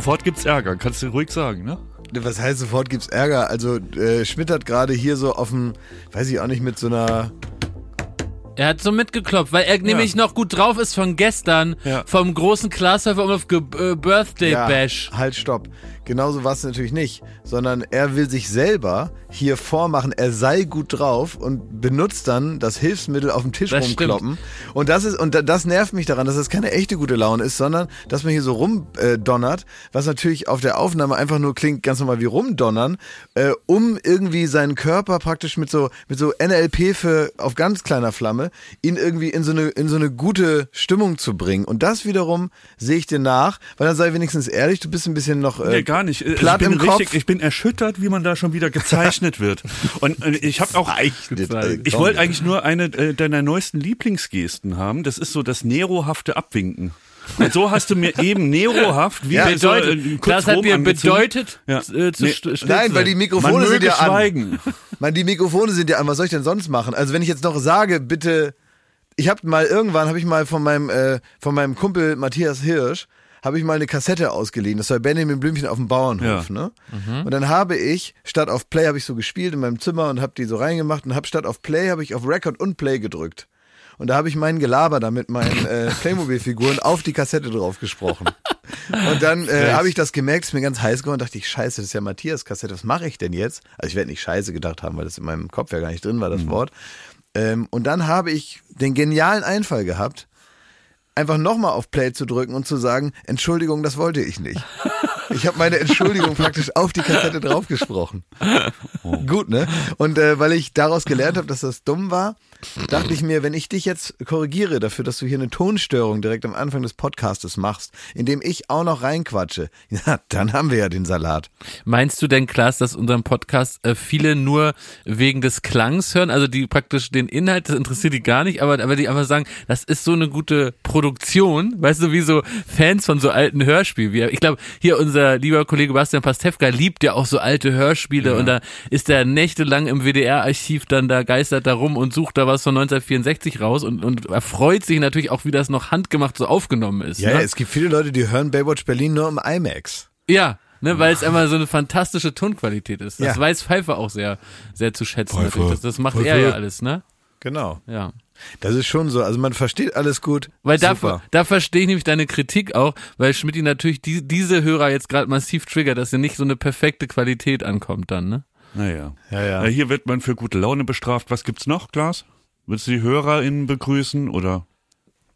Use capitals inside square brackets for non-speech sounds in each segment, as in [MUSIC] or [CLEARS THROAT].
Sofort gibt's Ärger, kannst du ruhig sagen, ne? Was heißt sofort gibt's Ärger? Also äh, Schmidt hat gerade hier so dem, weiß ich auch nicht, mit so einer Er hat so mitgeklopft, weil er nämlich noch gut drauf ist von gestern, Ja. vom großen Klaashofer um auf Ge äh, Birthday Ja, Bash. Halt, stopp. Genauso war es natürlich nicht, sondern er will sich selber hier vormachen, er sei gut drauf und benutzt dann das Hilfsmittel auf dem Tisch Das rumkloppen. Und das ist und da- das nervt mich daran, dass das keine echte gute Laune ist, sondern dass man hier so rumdonnert, äh, was natürlich auf der Aufnahme einfach nur klingt ganz normal wie rumdonnern, äh, um irgendwie seinen Körper praktisch mit so mit so NLP für auf ganz kleiner Flamme ihn irgendwie in so eine in so eine gute Stimmung zu bringen. Und das wiederum sehe ich dir nach, weil dann sei wenigstens ehrlich, du bist ein bisschen noch äh, Nee, gar nicht. Also platt ich bin im Kopf. richtig, ich bin erschüttert, wie man da schon wieder gezeichnet wird. Und äh, ich habe auch Gezeichnet, äh, Ich wollte eigentlich nur eine äh, deiner neuesten Lieblingsgesten haben. Das ist so das nerohafte Abwinken. Und so hast du mir eben nerohaft wie Ja, so, äh, Bedeutet, kurz das hat mir bedeutet, Ja. äh, zu Nee, Nein, weil die. Mikrofone Man sind ja an. schweigen. [LAUGHS] Man, die Mikrofone sind ja an. Was soll ich denn sonst machen? Also wenn ich jetzt noch sage, bitte, ich habe mal irgendwann habe ich mal von meinem äh, von meinem Kumpel Matthias Hirsch habe ich mal eine Kassette ausgeliehen. Das war Benjamin Blümchen auf dem Bauernhof, Ja. ne? Und dann habe ich statt auf Play habe ich so gespielt in meinem Zimmer und habe die so reingemacht und habe statt auf Play habe ich auf Record und Play gedrückt. Und da habe ich mein Gelaber da mit meinen äh, Playmobil-Figuren [LAUGHS] auf die Kassette drauf gesprochen. Und dann äh, habe ich das gemerkt, ist mir ganz heiß geworden, dachte ich, scheiße, das ist ja Matthias Kassette, was mache ich denn jetzt? Also ich werde nicht scheiße gedacht haben, weil das in meinem Kopf ja gar nicht drin war, das Wort. Ähm, und dann habe ich den genialen Einfall gehabt, einfach nochmal auf Play zu drücken und zu sagen, Entschuldigung, das wollte ich nicht. Ich habe meine Entschuldigung praktisch auf die Kassette draufgesprochen. Gut, ne? Und äh, weil ich daraus gelernt habe, dass das dumm war, dachte ich mir, wenn ich dich jetzt korrigiere dafür, dass du hier eine Tonstörung direkt am Anfang des Podcastes machst, indem ich auch noch reinquatsche, [LAUGHS] ja, dann haben wir ja den Salat. Meinst du denn, Klaas, dass unseren Podcast äh, viele nur wegen des Klangs hören, also die praktisch den Inhalt, das interessiert die gar nicht, aber, aber die einfach sagen, das ist so eine gute Produktion, weißt du, wie so Fans von so alten Hörspielen. Wie, ich glaube, hier unser lieber Kollege Bastian Pastewka liebt ja auch so alte Hörspiele und da ist er nächtelang im WDR-Archiv dann da geistert da rum und sucht da was von 1964 raus und, und erfreut sich natürlich auch, wie das noch handgemacht so aufgenommen ist. Ja, ne? ja, es gibt viele Leute, die hören Baywatch Berlin nur im IMAX. Ja, ne, weil es einfach so eine fantastische Tonqualität ist. Das Ja. weiß Pfeiffer auch sehr, sehr zu schätzen. Pfeiffer. natürlich. Das, das macht Pfeiffer. er ja alles, ne? Genau. Ja. Das ist schon so. Also man versteht alles gut. Weil da, Super. da verstehe ich nämlich deine Kritik auch, weil Schmidt natürlich die, diese Hörer jetzt gerade massiv triggert, dass ja nicht so eine perfekte Qualität ankommt dann, ne? Naja. Ja, ja. Äh, Hier wird man für gute Laune bestraft. Was gibt's noch, Klaas? Willst du die HörerInnen begrüßen oder?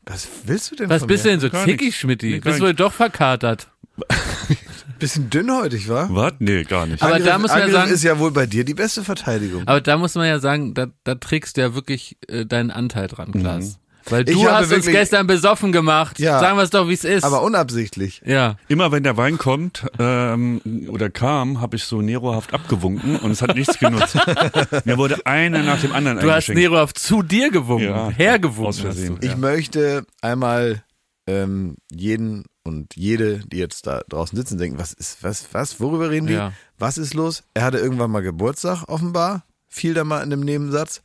Was willst du denn Was von bist du denn so Gar zickig. Schmidti? Bist du wohl doch verkatert? [LAUGHS] Bisschen dünnhäutig, wa? Was? Nee, gar nicht. Aber da muss man ja Angriff sagen- ist ja wohl bei dir die beste Verteidigung. Aber da muss man ja sagen, da, da trägst du ja wirklich äh, deinen Anteil dran, Klaas. Weil du hast uns wirklich- gestern besoffen gemacht. Ja. Sagen wir es doch, wie es ist. Aber unabsichtlich. ja. Immer wenn der Wein kommt ähm, oder kam, habe ich so nerohaft abgewunken und es hat nichts genutzt. [LAUGHS] Mir wurde einer nach dem anderen Du hast eingeschenkt. Nero auf zu dir gewunken, Ja, hergewunken. aus hast du. Ich möchte einmal ähm, jeden und jede, die jetzt da draußen sitzen, denken, was ist, was, was, worüber reden die? Ja. Was ist los? Er hatte irgendwann mal Geburtstag, offenbar. Fiel da mal in dem Nebensatz.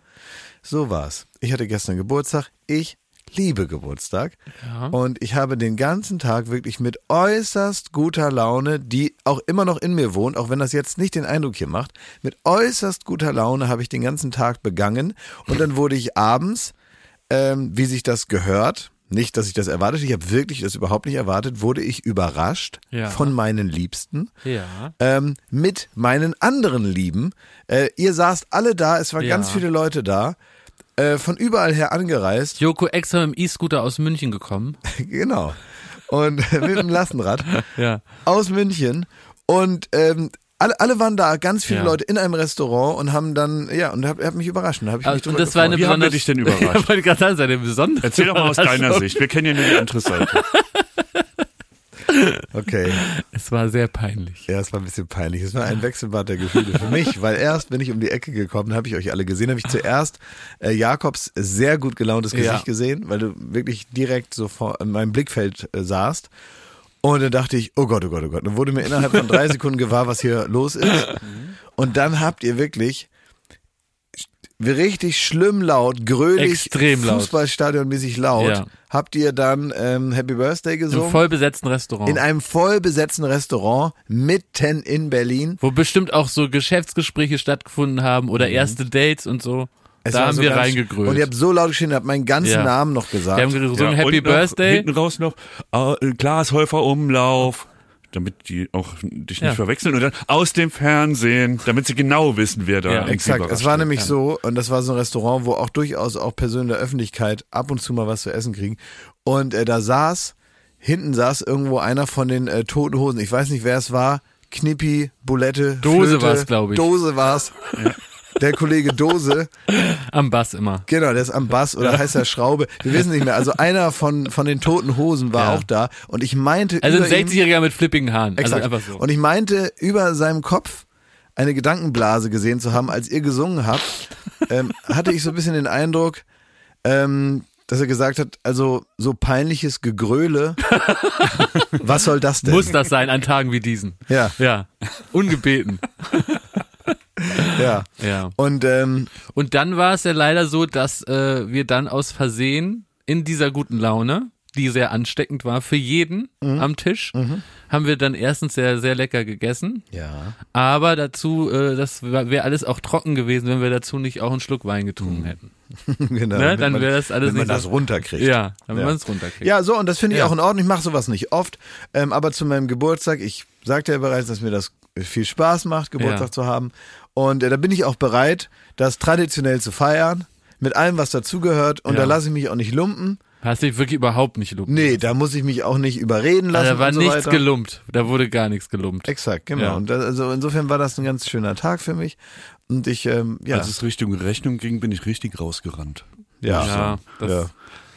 So war's. Ich hatte gestern Geburtstag. Ich liebe Geburtstag. Ja. Und ich habe den ganzen Tag wirklich mit äußerst guter Laune, die auch immer noch in mir wohnt, auch wenn das jetzt nicht den Eindruck hier macht, mit äußerst guter Laune habe ich den ganzen Tag begangen. Und dann wurde ich abends, ähm, wie sich das gehört, nicht, dass ich das erwartet, ich habe wirklich das überhaupt nicht erwartet, wurde ich überrascht Ja. von meinen Liebsten Ja. ähm, mit meinen anderen Lieben. Äh, ihr saßt alle da, es waren Ja. ganz viele Leute da, äh, von überall her angereist. Joko extra mit dem E-Scooter aus München gekommen. [LAUGHS] genau. Und mit dem Lastenrad [LAUGHS] Ja. aus München. Und ähm, alle, alle waren da, ganz viele Ja. Leute in einem Restaurant und haben dann, ja, und hab, hab mich überrascht. Da hab ich mich Also, und das war eine Wie haben wir dich denn überrascht? [LAUGHS] Ich wollte gerade sagen, seine besondere. Erzähl doch mal aus deiner Überraschung. Sicht. Wir kennen ja nur die andere Seite. Okay. Es war sehr peinlich. Ja, es war ein bisschen peinlich. Es war ein Wechselbad der Gefühle für mich, weil erst bin ich um die Ecke gekommen, habe ich euch alle gesehen, habe ich zuerst äh, Jakobs sehr gut gelauntes Gesicht Ja. gesehen, weil du wirklich direkt so vor in meinem Blickfeld äh, saßt. Und dann dachte ich, oh Gott, oh Gott, oh Gott. Dann wurde mir innerhalb von drei [LAUGHS] Sekunden gewahr, was hier los ist. Und dann habt ihr wirklich richtig schlimm laut, grölig, Extrem laut. Fußballstadionmäßig laut, Ja. habt ihr dann ähm, Happy Birthday Im gesungen. voll besetzten Restaurant. in einem voll besetzten Restaurant mitten in Berlin. wo bestimmt auch so Geschäftsgespräche stattgefunden haben oder erste Dates und so. Mhm. Es da haben so wir reingegrölt. Und ihr habt so laut geschrien, ihr habt meinen ganzen Ja. Namen noch gesagt. wir haben gesungen Ja, Happy und noch Birthday. Hinten raus noch äh, Glashäufer Umlauf, damit die auch dich Ja. nicht verwechseln. Und dann aus dem Fernsehen, damit sie genau wissen, wer da Ja. Exakt, es war wird. nämlich so, und das war so ein Restaurant, wo auch durchaus auch Personen der Öffentlichkeit ab und zu mal was zu essen kriegen. Und äh, da saß, hinten saß irgendwo einer von den äh, Toten Hosen, ich weiß nicht, wer es war, Knippi, Bulette, Dose Flöte, war's, glaub ich. Dose war's. Der Kollege Dose, Am Bass immer. genau, der ist am Bass oder heißt er Schraube, wir wissen nicht mehr. Also einer von, von den Toten Hosen war Ja. auch da und ich meinte Also ein über ihm, 60-Jähriger mit flippigen Haaren. Exakt. Also einfach so. Und ich meinte, über seinem Kopf eine Gedankenblase gesehen zu haben, als ihr gesungen habt, [LAUGHS] ähm, hatte ich so ein bisschen den Eindruck, ähm, dass er gesagt hat, also so peinliches Gegröle, [LAUGHS] was soll das denn? Muss das sein an Tagen wie diesen. Ja, Ja. Ungebeten. [LAUGHS] ja. Ja. Und ähm, Und dann war es ja leider so, dass äh, wir dann aus Versehen in dieser guten Laune, die sehr ansteckend war für jeden Mhm. am Tisch, haben wir dann erstens sehr, sehr lecker gegessen. ja, Aber dazu, äh, das wäre alles auch trocken gewesen, wenn wir dazu nicht auch einen Schluck Wein getrunken hätten. [LAUGHS] genau. Ne? Dann wäre das alles wenn man das so- runterkriegt. Ja, damit Ja. man es runterkriegt. Ja, so, und das finde ich Ja. auch in Ordnung. Ich mache sowas nicht oft. Ähm, aber zu meinem Geburtstag, ich sagte ja bereits, dass mir das viel Spaß macht, Geburtstag Ja. zu haben. Und äh, da bin ich auch bereit, das traditionell zu feiern, mit allem, was dazugehört. Und Ja. da lasse ich mich auch nicht lumpen. Hast dich wirklich überhaupt nicht lumpen. Nee, da muss ich mich auch nicht überreden lassen. Also da war und so nichts weiter. gelumpt. Da wurde gar nichts gelumpt. Exakt, genau. Ja. Und das, also insofern war das ein ganz schöner Tag für mich. Und ich, ähm, ja, Als es Richtung Rechnung ging, bin ich richtig rausgerannt. ja, Ja, das, ja.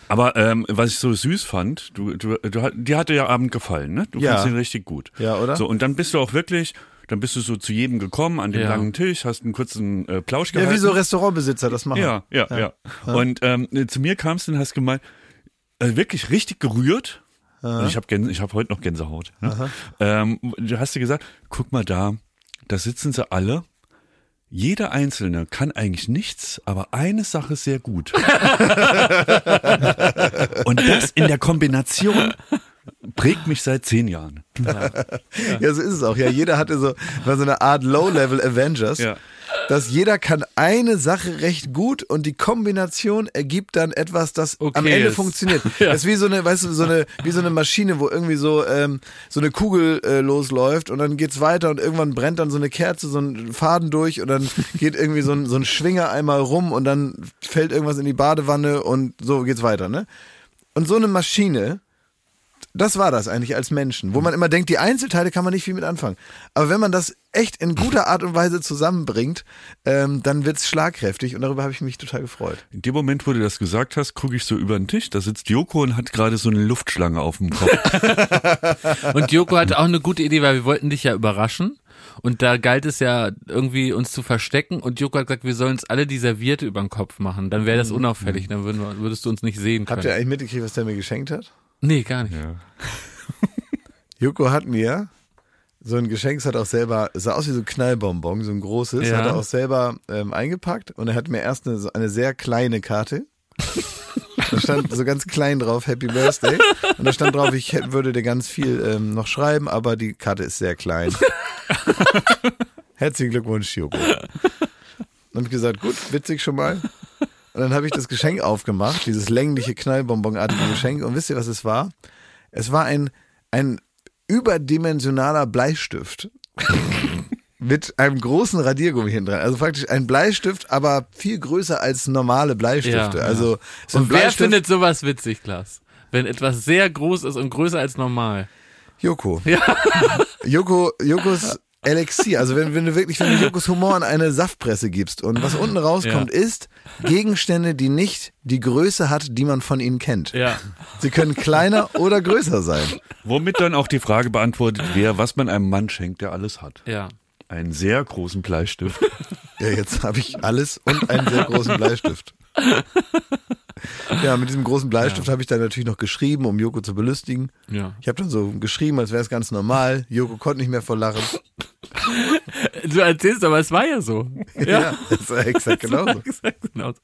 Aber ähm, was ich so süß fand, du, du, du, hat- dir hatte ja Abend gefallen, ne? Du Ja. fandst ihn richtig gut. Ja, oder? So, und dann bist du auch wirklich, dann bist du so zu jedem gekommen an dem Ja. langen Tisch, hast einen kurzen äh, Plausch Ja, gehalten. wie so Restaurantbesitzer das machen. Ja, ja, ja. Und ähm, zu mir kamst du und hast gemeint, äh, wirklich richtig gerührt. Und ich habe ich hab heute noch Gänsehaut. Ne? Ähm, du hast dir gesagt, guck mal da, da sitzen sie alle. Jeder Einzelne kann eigentlich nichts, aber eine Sache sehr gut. [LAUGHS] und das in der Kombination prägt mich seit zehn Jahren. Ja, so ist es auch. Ja, jeder hatte so, war so eine Art Low-Level Avengers. Ja. Dass jeder kann eine Sache recht gut und die Kombination ergibt dann etwas, das Okay am Ende ist. funktioniert. [LAUGHS] Ja. Das ist wie so eine, weißt du, so eine, wie so eine Maschine, wo irgendwie so, ähm, so eine Kugel äh, losläuft und dann geht's weiter und irgendwann brennt dann so eine Kerze, so ein Faden durch und dann geht irgendwie so ein, so ein Schwinger einmal rum und dann fällt irgendwas in die Badewanne und so geht's weiter, ne? Und so eine Maschine, das war das eigentlich als Menschen, wo man immer denkt, die Einzelteile kann man nicht viel mit anfangen. Aber wenn man das echt in guter Art und Weise zusammenbringt, ähm, dann wird's schlagkräftig und darüber habe ich mich total gefreut. In dem Moment, wo du das gesagt hast, gucke ich so über den Tisch, da sitzt Joko und hat gerade so eine Luftschlange auf dem Kopf. [LAUGHS] Und Joko hatte auch eine gute Idee, weil wir wollten dich ja überraschen. Und da galt es ja irgendwie uns zu verstecken. Und Joko hat gesagt, wir sollen uns alle die Serviette über den Kopf machen. Dann wäre das unauffällig. Dann würden wir, würdest du uns nicht sehen können. Habt ihr eigentlich mitgekriegt, was der mir geschenkt hat? Nee, gar nicht. Joko hat mir so ein Geschenk, es hat auch selber, sah aus wie so ein Knallbonbon, so ein großes, Ja. hat er auch selber ähm, eingepackt und er hat mir erst eine, eine sehr kleine Karte. Da stand so ganz klein drauf, Happy Birthday. Und da stand drauf, ich hätte- würde dir ganz viel ähm, noch schreiben, aber die Karte ist sehr klein. Herzlichen Glückwunsch, Joko. Dann habe ich gesagt, gut, witzig schon mal. Und dann habe ich das Geschenk aufgemacht, dieses längliche, knallbonbonartige Geschenk. Und wisst ihr, was es war? Es war ein, ein überdimensionaler Bleistift. [LAUGHS] Mit einem großen Radiergummi hinten dran. Also praktisch ein Bleistift, aber viel größer als normale Bleistifte. Ja, ja. also so Und wer Bleistift. findet sowas witzig, Klaas? Wenn etwas sehr groß ist und größer als normal. Joko. Joko, Jokos Elixier. Also wenn, wenn du wirklich, wenn du Jokos Humor an eine Saftpresse gibst und was unten rauskommt, ist Gegenstände, die nicht die Größe hat, die man von ihnen kennt. Ja. Sie können kleiner oder größer sein. Womit dann auch die Frage beantwortet wäre, was man einem Mann schenkt, der alles hat. Ja. Einen sehr großen Bleistift. Ja, jetzt habe ich alles und einen sehr großen Bleistift. Ja, mit diesem großen Bleistift habe ich dann natürlich noch geschrieben, um Joko zu belustigen. Ja. Ich habe dann so geschrieben, als wäre es ganz normal. Joko konnte nicht mehr vor Lachen. [LAUGHS] Du erzählst, aber es war ja so. Ja, das war exakt genauso. Exakt genauso.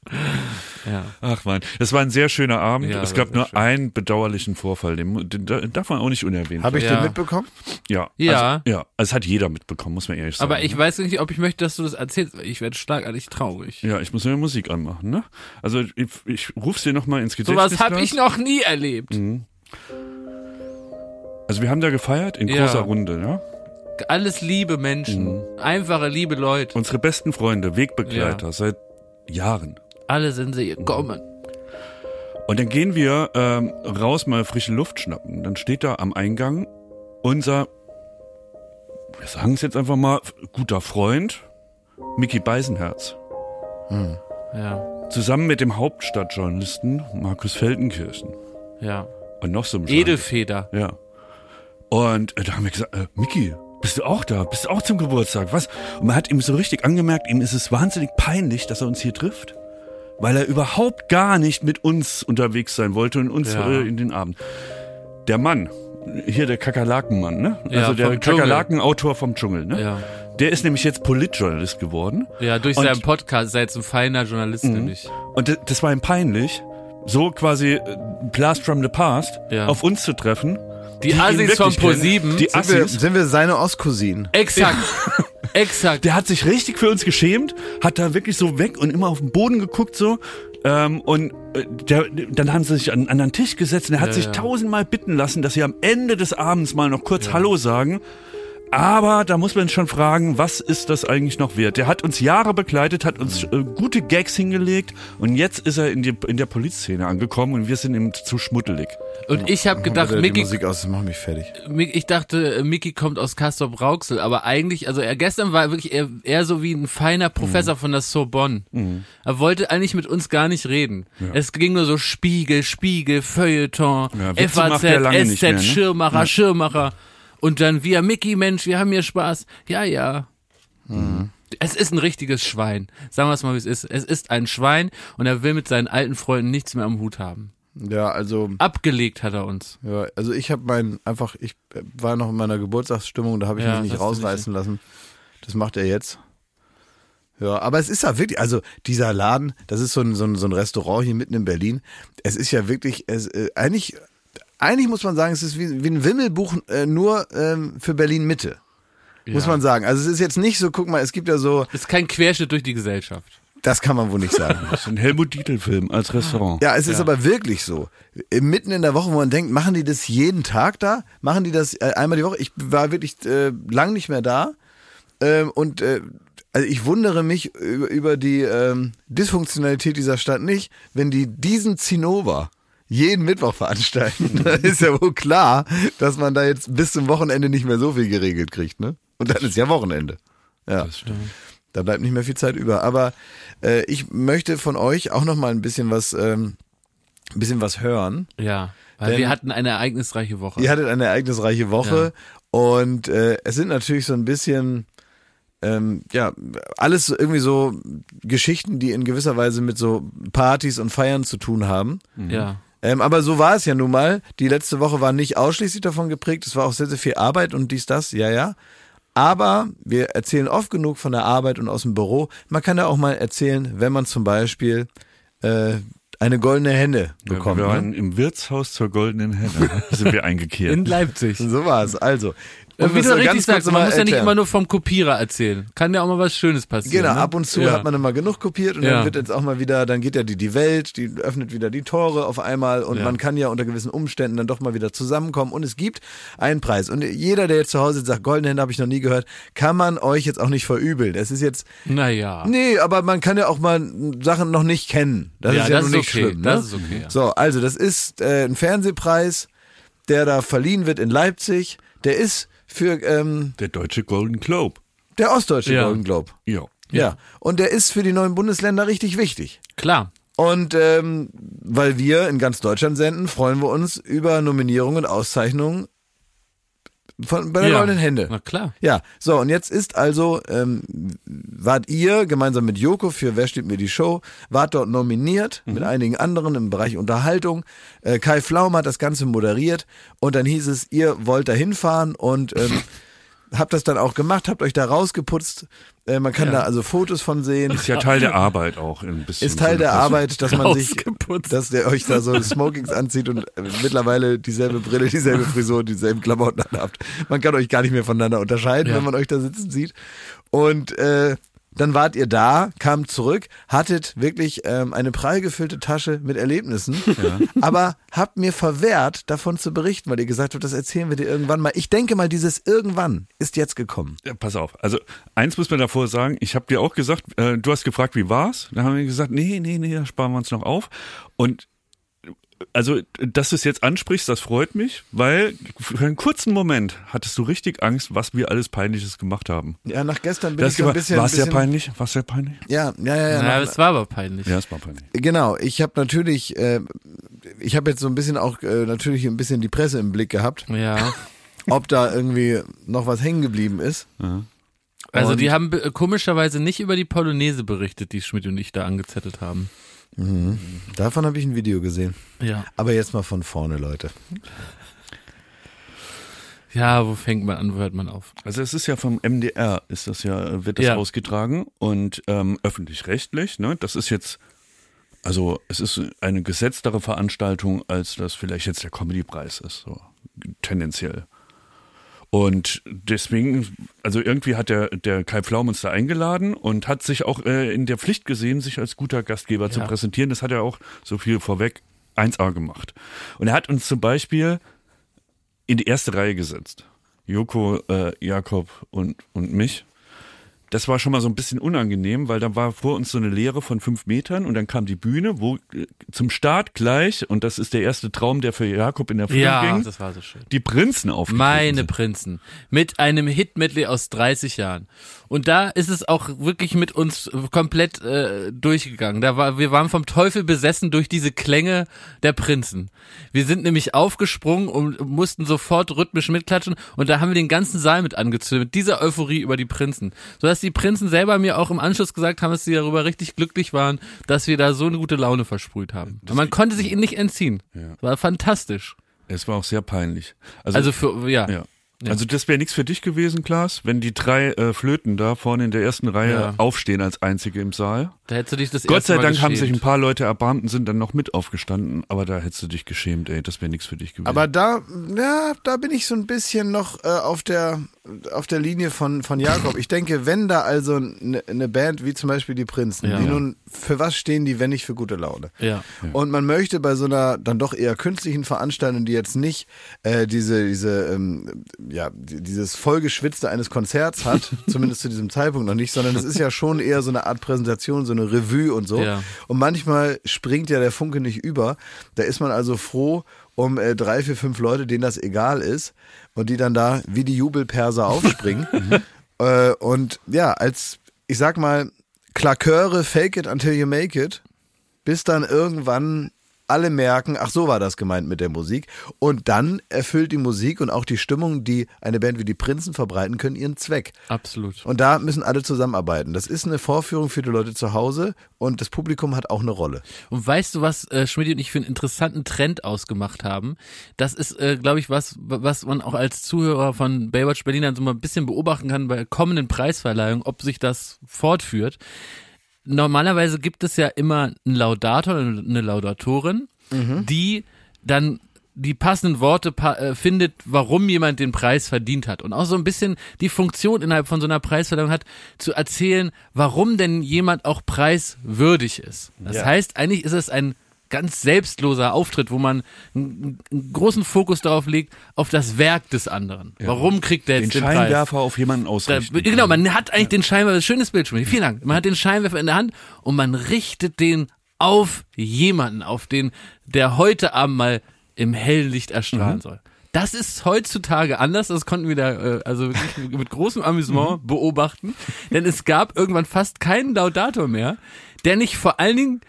Ja. Ach man, es war ein sehr schöner Abend. Ja, es gab nur schön. einen bedauerlichen Vorfall, den, den, den darf man auch nicht unerwähnt Habe ich Ja. den mitbekommen? Ja. Ja. Also, ja. Also, es hat jeder mitbekommen, muss man ehrlich sagen. Aber ich weiß nicht, ob ich möchte, dass du das erzählst. Ich werde schlagartig traurig. Ja, ich muss mir Musik anmachen, ne? Also ich, ich ruf's dir nochmal ins Gedächtnis. Sowas habe ich noch nie erlebt. Also wir haben da gefeiert in Ja. großer Runde, ja? Alles liebe Menschen. Einfache, liebe Leute. Unsere besten Freunde, Wegbegleiter, Ja. seit Jahren. Alle sind sie gekommen. Und dann gehen wir ähm, raus, mal frische Luft schnappen. Dann steht da am Eingang unser, wir sagen es jetzt einfach mal, guter Freund, Mickey Beisenherz. Ja, Zusammen mit dem Hauptstadtjournalisten Markus Feldenkirchen. ja. Und noch so einem Edelfeder. Ja. Und äh, da haben wir gesagt, äh, Miki, bist du auch da? Bist du auch zum Geburtstag? Was? Und man hat ihm so richtig angemerkt, ihm ist es wahnsinnig peinlich, dass er uns hier trifft. Weil er überhaupt gar nicht mit uns unterwegs sein wollte und uns Ja. äh, in den Abend. Der Mann, hier der Kakerlakenmann, ne? Ja, also der. Kakerlakenautor vom Dschungel, ne? Ja. Der ist nämlich jetzt Politjournalist geworden. Ja, durch Und- seinen Podcast er jetzt ein feiner Journalist, nämlich. Und das war ihm peinlich, so quasi äh, Blast from the Past Ja. auf uns zu treffen. Die ihn Assis von. ProSieben. Die Sind wir, Assis. sind wir seine Ostcousinen? Exakt. Exakt. Der hat sich richtig für uns geschämt, hat da wirklich so weg und immer auf den Boden geguckt so. Ähm, und äh, der, dann haben sie sich an, an einen Tisch gesetzt und er hat Ja, sich ja. tausendmal bitten lassen, dass sie am Ende des Abends mal noch kurz Hallo sagen. Aber da muss man schon fragen, was ist das eigentlich noch wert? Der hat uns Jahre begleitet, hat uns äh, gute Gags hingelegt und jetzt ist er in, die, in der Polizszene angekommen und wir sind ihm zu schmuddelig. Und ich habe gedacht, Mickey, Musik aus, das macht mich fertig. Ich dachte, äh, Mickey kommt aus Castor Brauxel, aber eigentlich, also er gestern war wirklich eher, eher so wie ein feiner Professor Mhm. von der Sorbonne. Er wollte eigentlich mit uns gar nicht reden. Es ging nur so Spiegel, Spiegel, Feuilleton, Ja, FAZ, SZ, mehr, ne? Schirmacher, Schirmacher. Und dann wir, Mickey, Mensch, wir haben hier Spaß. Ja, ja. Mhm. Es ist ein richtiges Schwein. Sagen wir es mal, wie es ist. Es ist ein Schwein und er will mit seinen alten Freunden nichts mehr am Hut haben. Ja, also, Abgelegt hat er uns. ja, also ich habe mein, einfach, ich äh, war noch in meiner Geburtstagsstimmung, da habe ich Ja, mich nicht rausreißen lassen. Das macht er jetzt. Ja, aber es ist ja wirklich, also dieser Laden, das ist so ein, so ein, so ein Restaurant hier mitten in Berlin. Es ist ja wirklich, es, äh, eigentlich, eigentlich muss man sagen, es ist wie, wie ein Wimmelbuch äh, nur ähm, für Berlin Mitte. Muss Ja. man sagen. Also es ist jetzt nicht so, guck mal, es gibt ja so, Es ist kein Querschnitt durch die Gesellschaft. das kann man wohl nicht sagen. [LAUGHS] Das ist ein Helmut Dietl-Film als Restaurant. Ja, es ist Ja. aber wirklich so. Äh, Mitten in der Woche, wo man denkt, machen die das jeden Tag da? Machen die das äh, einmal die Woche? Ich war wirklich äh, lang nicht mehr da. Ähm, und äh, also ich wundere mich über, über die ähm, Dysfunktionalität dieser Stadt nicht, wenn die diesen Zinnober jeden Mittwoch veranstalten. [LAUGHS] dann ist ja wohl klar, dass man da jetzt bis zum Wochenende nicht mehr so viel geregelt kriegt, ne? Und dann ist ja Wochenende. Ja. Das stimmt. Da bleibt nicht mehr viel Zeit über. Aber äh, ich möchte von euch auch noch mal ein bisschen was, ähm, ein bisschen was hören. Ja. Weil wir hatten eine ereignisreiche Woche. Ihr hattet eine ereignisreiche Woche und äh, es sind natürlich so ein bisschen, ähm, ja, alles irgendwie so Geschichten, die in gewisser Weise mit so Partys und Feiern zu tun haben. Ja. Ähm, aber so war es ja nun mal. Die letzte Woche war nicht ausschließlich davon geprägt. Es war auch sehr, sehr viel Arbeit und dies, das, ja, ja. Aber wir erzählen oft genug von der Arbeit und aus dem Büro. Man kann ja auch mal erzählen, wenn man zum Beispiel äh, eine goldene Henne bekommt. wir ne? waren im Wirtshaus zur goldenen Henne. [LAUGHS] sind wir eingekehrt. In Leipzig. So war es. Also. Und wie du das richtig sagst, man muss ja nicht immer nur vom Kopierer erzählen. Kann ja auch mal was Schönes passieren. Genau, ne? ab und zu ja. hat man immer genug kopiert und Ja. dann wird jetzt auch mal wieder, dann geht ja die, die Welt, die öffnet wieder die Tore auf einmal und Ja. man kann ja unter gewissen Umständen dann doch mal wieder zusammenkommen und es gibt einen Preis. Und jeder, der jetzt zu Hause sagt, goldene Hände habe ich noch nie gehört, kann man euch jetzt auch nicht verübeln. Es ist jetzt, Naja. nee, aber man kann ja auch mal Sachen noch nicht kennen. Das ist ja das ist nicht okay. schlimm. Das ne? ist okay. So, also das ist äh, ein Fernsehpreis, der da verliehen wird in Leipzig. Der ist für ähm, Der deutsche Golden Globe. der ostdeutsche Ja. Golden Globe. Ja. Ja. Und der ist für die neuen Bundesländer richtig wichtig. Klar. Und ähm, weil wir in ganz Deutschland senden, freuen wir uns über Nominierungen und Auszeichnungen von, bei der ja. Goldenen Hände. Na klar. Ja, so und jetzt ist also, ähm, wart ihr gemeinsam mit Joko für Wer steht mir die Show, wart dort nominiert mit einigen anderen im Bereich Unterhaltung. Äh, Kai Flaum hat das Ganze moderiert und dann hieß es, ihr wollt da hinfahren und ähm, [LAUGHS] habt das dann auch gemacht, habt euch da rausgeputzt. Äh, man kann Ja. da also Fotos von sehen. Ist ja Teil der Arbeit auch ein bisschen. Ist Teil so der Arbeit, dass man [LAUGHS] sich, dass der euch da so Smokings anzieht und äh, mittlerweile dieselbe Brille, dieselbe Frisur, dieselben Klamotten anhabt. Man kann euch gar nicht mehr voneinander unterscheiden, Ja. wenn man euch da sitzen sieht. Und äh, dann wart ihr da, kamt zurück, hattet wirklich ähm, eine prall gefüllte Tasche mit Erlebnissen, aber habt mir verwehrt, davon zu berichten, weil ihr gesagt habt, das erzählen wir dir irgendwann mal. Ich denke mal, dieses irgendwann ist jetzt gekommen. Ja, pass auf. Also eins muss man davor sagen. Ich habe dir auch gesagt, äh, du hast gefragt, wie war's? Dann haben wir gesagt, nee, nee, nee, da sparen wir uns noch auf. Und also, dass du es jetzt ansprichst, das freut mich, weil für einen kurzen Moment hattest du richtig Angst, was wir alles Peinliches gemacht haben. Ja, nach gestern bin Das ich so ein bisschen. war es sehr bisschen, peinlich? War es sehr peinlich? Ja, ja, ja. ja nach, es war aber peinlich. Ja, es war peinlich. Genau, ich habe natürlich, äh, ich habe jetzt so ein bisschen auch äh, natürlich ein bisschen die Presse im Blick gehabt, Ja. ob da irgendwie noch was hängen geblieben ist. Also Und- die haben be- komischerweise nicht über die Polonaise berichtet, die Schmidt und ich da angezettelt haben. Davon habe ich ein Video gesehen. Ja. Aber jetzt mal von vorne, Leute. Ja, wo fängt man an, wo hört man auf? Also es ist ja vom MDR, ist das ja, wird das Ja. ausgetragen und ähm, öffentlich-rechtlich, ne? Das ist jetzt, also es ist eine gesetztere Veranstaltung, als das vielleicht jetzt der Comedypreis ist, so tendenziell. Und deswegen, also irgendwie hat der, der Kai Pflaum uns da eingeladen und hat sich auch äh, in der Pflicht gesehen, sich als guter Gastgeber zu Ja. präsentieren. Das hat er auch so viel vorweg 1A gemacht. Und er hat uns zum Beispiel in die erste Reihe gesetzt. Joko, äh, Jakob und, und mich. Das war schon mal so ein bisschen unangenehm, weil da war vor uns so eine Leere von fünf Metern und dann kam die Bühne, wo äh, zum Start gleich, und das ist der erste Traum, der für Jakob in der Früh Ja, ging, das war so schön. die Prinzen aufgetreten Meine. Prinzen. Mit einem Hit-Medley aus 30 Jahren. Und da ist es auch wirklich mit uns komplett äh, durchgegangen. Da war, wir waren vom Teufel besessen durch diese Klänge der Prinzen. Wir sind nämlich aufgesprungen und mussten sofort rhythmisch mitklatschen und da haben wir den ganzen Saal mit angezündet, mit dieser Euphorie über die Prinzen. Sodass die Prinzen selber mir auch im Anschluss gesagt haben, dass sie darüber richtig glücklich waren, dass wir da so eine gute Laune versprüht haben. Und man konnte sich ihnen nicht entziehen. Ja. War fantastisch. Es war auch sehr peinlich. Also für, ja. ja. Also das wäre nichts für dich gewesen, Klaas, wenn die drei äh, Flöten da vorne in der ersten Reihe Ja. aufstehen als einzige im Saal. Da hättest du dich das Gott erste sei Mal Dank haben sich ein geschämt. paar Leute erbarmt und sind dann noch mit aufgestanden, aber da hättest du dich geschämt, ey, das wäre nichts für dich gewesen. Aber da, ja, da bin ich so ein bisschen noch äh, auf der auf der Linie von von Jakob. Ich denke, wenn da also eine ne Band wie zum Beispiel die Prinzen, Ja. die nun für was stehen die, wenn nicht für gute Laune? Ja. Und man möchte bei so einer dann doch eher künstlichen Veranstaltung, die jetzt nicht äh, diese, diese, ähm, ja, die- dieses vollgeschwitzte eines Konzerts hat, [LAUGHS] zumindest zu diesem Zeitpunkt noch nicht, sondern es ist ja schon eher so eine Art Präsentation, so eine Revue und so. Ja. Und manchmal springt ja der Funke nicht über. Da ist man also froh um äh, drei, vier, fünf Leute, denen das egal ist und die dann da wie die Jubelperser aufspringen. [LAUGHS] äh, und ja, als, ich sag mal, Klaköre, fake it until you make it, bis dann irgendwann alle merken, ach so war das gemeint mit der Musik. Und dann erfüllt die Musik und auch die Stimmung, die eine Band wie die Prinzen verbreiten können, ihren Zweck. Absolut. Und da müssen alle zusammenarbeiten. Das ist eine Vorführung für die Leute zu Hause und das Publikum hat auch eine Rolle. Und weißt du, was äh, Schmidt und ich für einen interessanten Trend ausgemacht haben? Das ist, äh, glaube ich, was, was man auch als Zuhörer von Baywatch Berlin dann so mal ein bisschen beobachten kann bei kommenden Preisverleihungen, ob sich das fortführt. Normalerweise gibt es ja immer einen Laudator oder eine Laudatorin, die dann die passenden Worte pa äh, findet, warum jemand den Preis verdient hat. Und auch so ein bisschen die Funktion innerhalb von so einer Preisverleihung hat, zu erzählen, warum denn jemand auch preiswürdig ist. Das Ja. heißt, eigentlich ist es ein ganz selbstloser Auftritt, wo man einen, einen großen Fokus darauf legt, auf das Werk des anderen. Warum kriegt der den jetzt den, Preis? Scheinwerfer auf jemanden Da, ausrichten. genau, man hat eigentlich den Scheinwerfer, schönes Bild, Schmidt, vielen Dank. Man hat den Scheinwerfer in der Hand und man richtet den auf jemanden, auf den, der heute Abend mal im hellen Licht erstrahlen soll. Das ist heutzutage anders, das konnten wir da äh, also wirklich [LAUGHS] mit großem Amüsement beobachten, denn es gab irgendwann fast keinen Laudator mehr, der nicht vor allen Dingen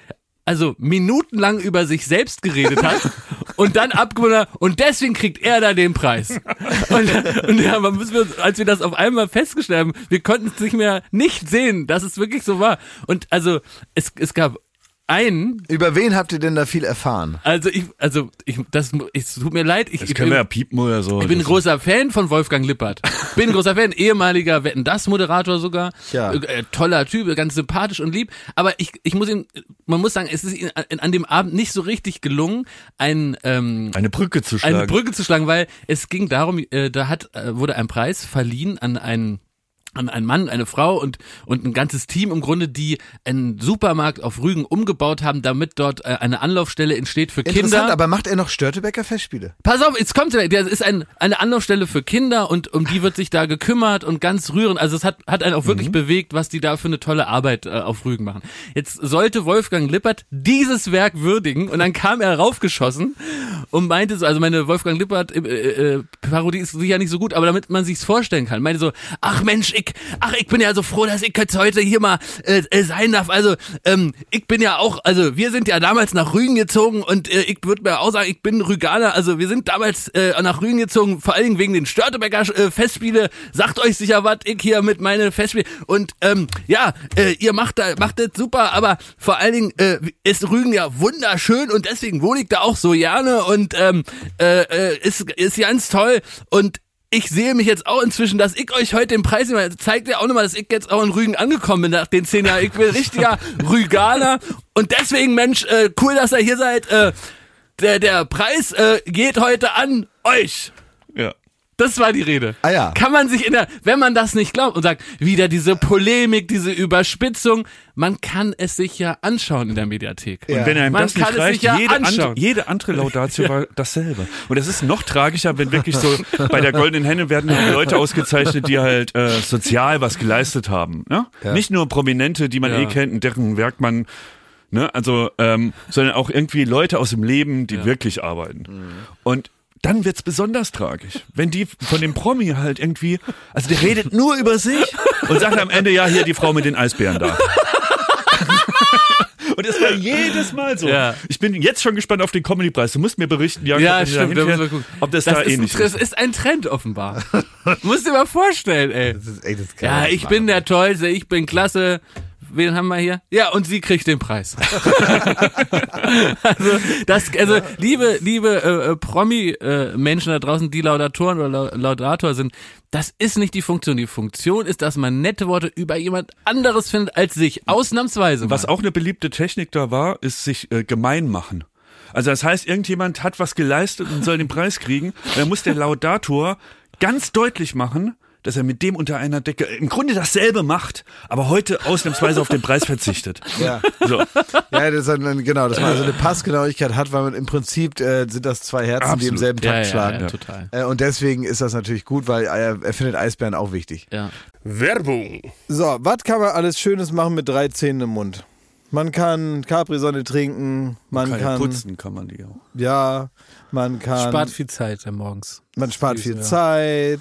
also minutenlang über sich selbst geredet hat [LAUGHS] und dann abgewonnen hat, und deswegen kriegt er da den Preis. Und, und ja, man müssen wir, als wir das auf einmal festgestellt haben, wir konnten es nicht mehr nicht sehen, dass es wirklich so war. Und also es, es gab einen, Über wen habt ihr denn da viel erfahren? also ich, also ich, das, es tut mir leid, ich, Das ich, können bin, wir ja piepen oder so. ich bin ein großer Fan von Wolfgang Lippert. [LAUGHS] bin großer Fan, ehemaliger Wetten das Moderator sogar, Ja. äh, toller Typ, ganz sympathisch und lieb. Aber ich, ich muss ihn, man muss sagen, es ist ihm an, an dem Abend nicht so richtig gelungen, ein ähm, Eine Brücke zu schlagen. eine Brücke zu schlagen, weil es ging darum, äh, da hat äh, wurde ein Preis verliehen an einen einen Mann, eine Frau und und ein ganzes Team im Grunde, die einen Supermarkt auf Rügen umgebaut haben, damit dort äh, eine Anlaufstelle entsteht für Interessant, Kinder. aber macht er noch Störtebecker Festspiele? Pass auf, jetzt kommt der, der ist ein, eine Anlaufstelle für Kinder und um die wird sich da gekümmert und ganz rührend. Also es hat, hat einen auch wirklich Mhm. bewegt, was die da für eine tolle Arbeit äh, auf Rügen machen. Jetzt sollte Wolfgang Lippert dieses Werk würdigen und dann kam er raufgeschossen und meinte so, also meine Wolfgang Lippert äh, äh, Parodie ist sicher nicht so gut, aber damit man sich's vorstellen kann, meinte so, ach Mensch, ich, ach ich bin ja so froh, dass ich jetzt heute hier mal äh, äh, sein darf. Also ähm, ich bin ja auch, also wir sind ja damals nach Rügen gezogen und äh, ich würde mir auch sagen, ich bin Rüganer. Also wir sind damals äh, nach Rügen gezogen, vor allen Dingen wegen den Störtebecker äh, Festspiele. Sagt euch sicher was, ich hier mit meine Festspiele. Und ähm, ja, äh, ihr macht da, macht das super, aber vor allen Dingen äh, ist Rügen ja wunderschön und deswegen wohne ich da auch so gerne und ähm, äh, äh, ist, ist ganz toll. Und ich sehe mich jetzt auch inzwischen, dass ich euch heute den Preis nehme. Zeigt ja auch nochmal, dass ich jetzt auch in Rügen angekommen bin nach den zehn Jahren. Ich bin richtiger [LAUGHS] Rüganer und deswegen, Mensch, äh, cool, dass ihr hier seid. Äh, der, der Preis äh, geht heute an euch. Ja. Das war die Rede. Ah ja. Kann man sich in der, wenn man das nicht glaubt und sagt, wieder diese Polemik, diese Überspitzung, man kann es sich ja anschauen in der Mediathek. Ja. Und wenn einem Man das kann nicht es reicht, sich ja jede, anschauen. andere, jede andere Laudatio [LAUGHS] war dasselbe. Und es ist noch tragischer, wenn wirklich so bei der Goldenen Henne werden Leute ausgezeichnet, die halt äh, sozial was geleistet haben. Ne? Ja. Nicht nur Prominente, die man Ja. eh kennt und deren Werk man Ne? Also, ähm, sondern auch irgendwie Leute aus dem Leben, die wirklich arbeiten. Und dann wird's besonders tragisch, wenn die von dem Promi halt irgendwie, also der redet nur über sich und sagt am Ende, ja, hier die Frau mit den Eisbären da. [LAUGHS] Und es war jedes Mal so. Ja. Ich bin jetzt schon gespannt auf den Comedy-Preis. Du musst mir berichten, Jakob, Ja, du stimmt, da gucken. ob das, Das da ist, ähnlich das ist. ist ein Trend offenbar. Musst dir mal vorstellen, ey. Das ist echt, das Ja, ich machen. bin der Tollste, ich bin klasse. Wen haben wir hier? Ja, und sie kriegt den Preis. [LAUGHS] also, das, also, liebe, liebe äh, äh, Promi-Menschen da draußen, die Laudatoren oder Lau- Laudator sind, das ist nicht die Funktion. Die Funktion ist, dass man nette Worte über jemand anderes findet als sich. Ausnahmsweise. Was mal. auch eine beliebte Technik da war, ist sich äh, gemein machen. Also das heißt, irgendjemand hat was geleistet und soll den Preis kriegen. Dann muss der Laudator ganz deutlich machen, dass er mit dem unter einer Decke im Grunde dasselbe macht, aber heute ausnahmsweise auf den Preis verzichtet. Ja. So. Ja, das ist dann, genau, dass man also eine Passgenauigkeit hat, weil man im Prinzip äh, sind das zwei Herzen, die im Absolut. selben ja, Takt ja, schlagen. ja, total. Äh, und deswegen ist das natürlich gut, weil er, er findet Eisbären auch wichtig. Ja. Werbung. So, was kann man alles Schönes machen mit drei Zähnen im Mund? Man kann Capri-Sonne trinken, man Kann ja kann, putzen kann man die auch. ja, man kann, Spart viel Zeit äh, morgens. man spart viel Ja. Zeit.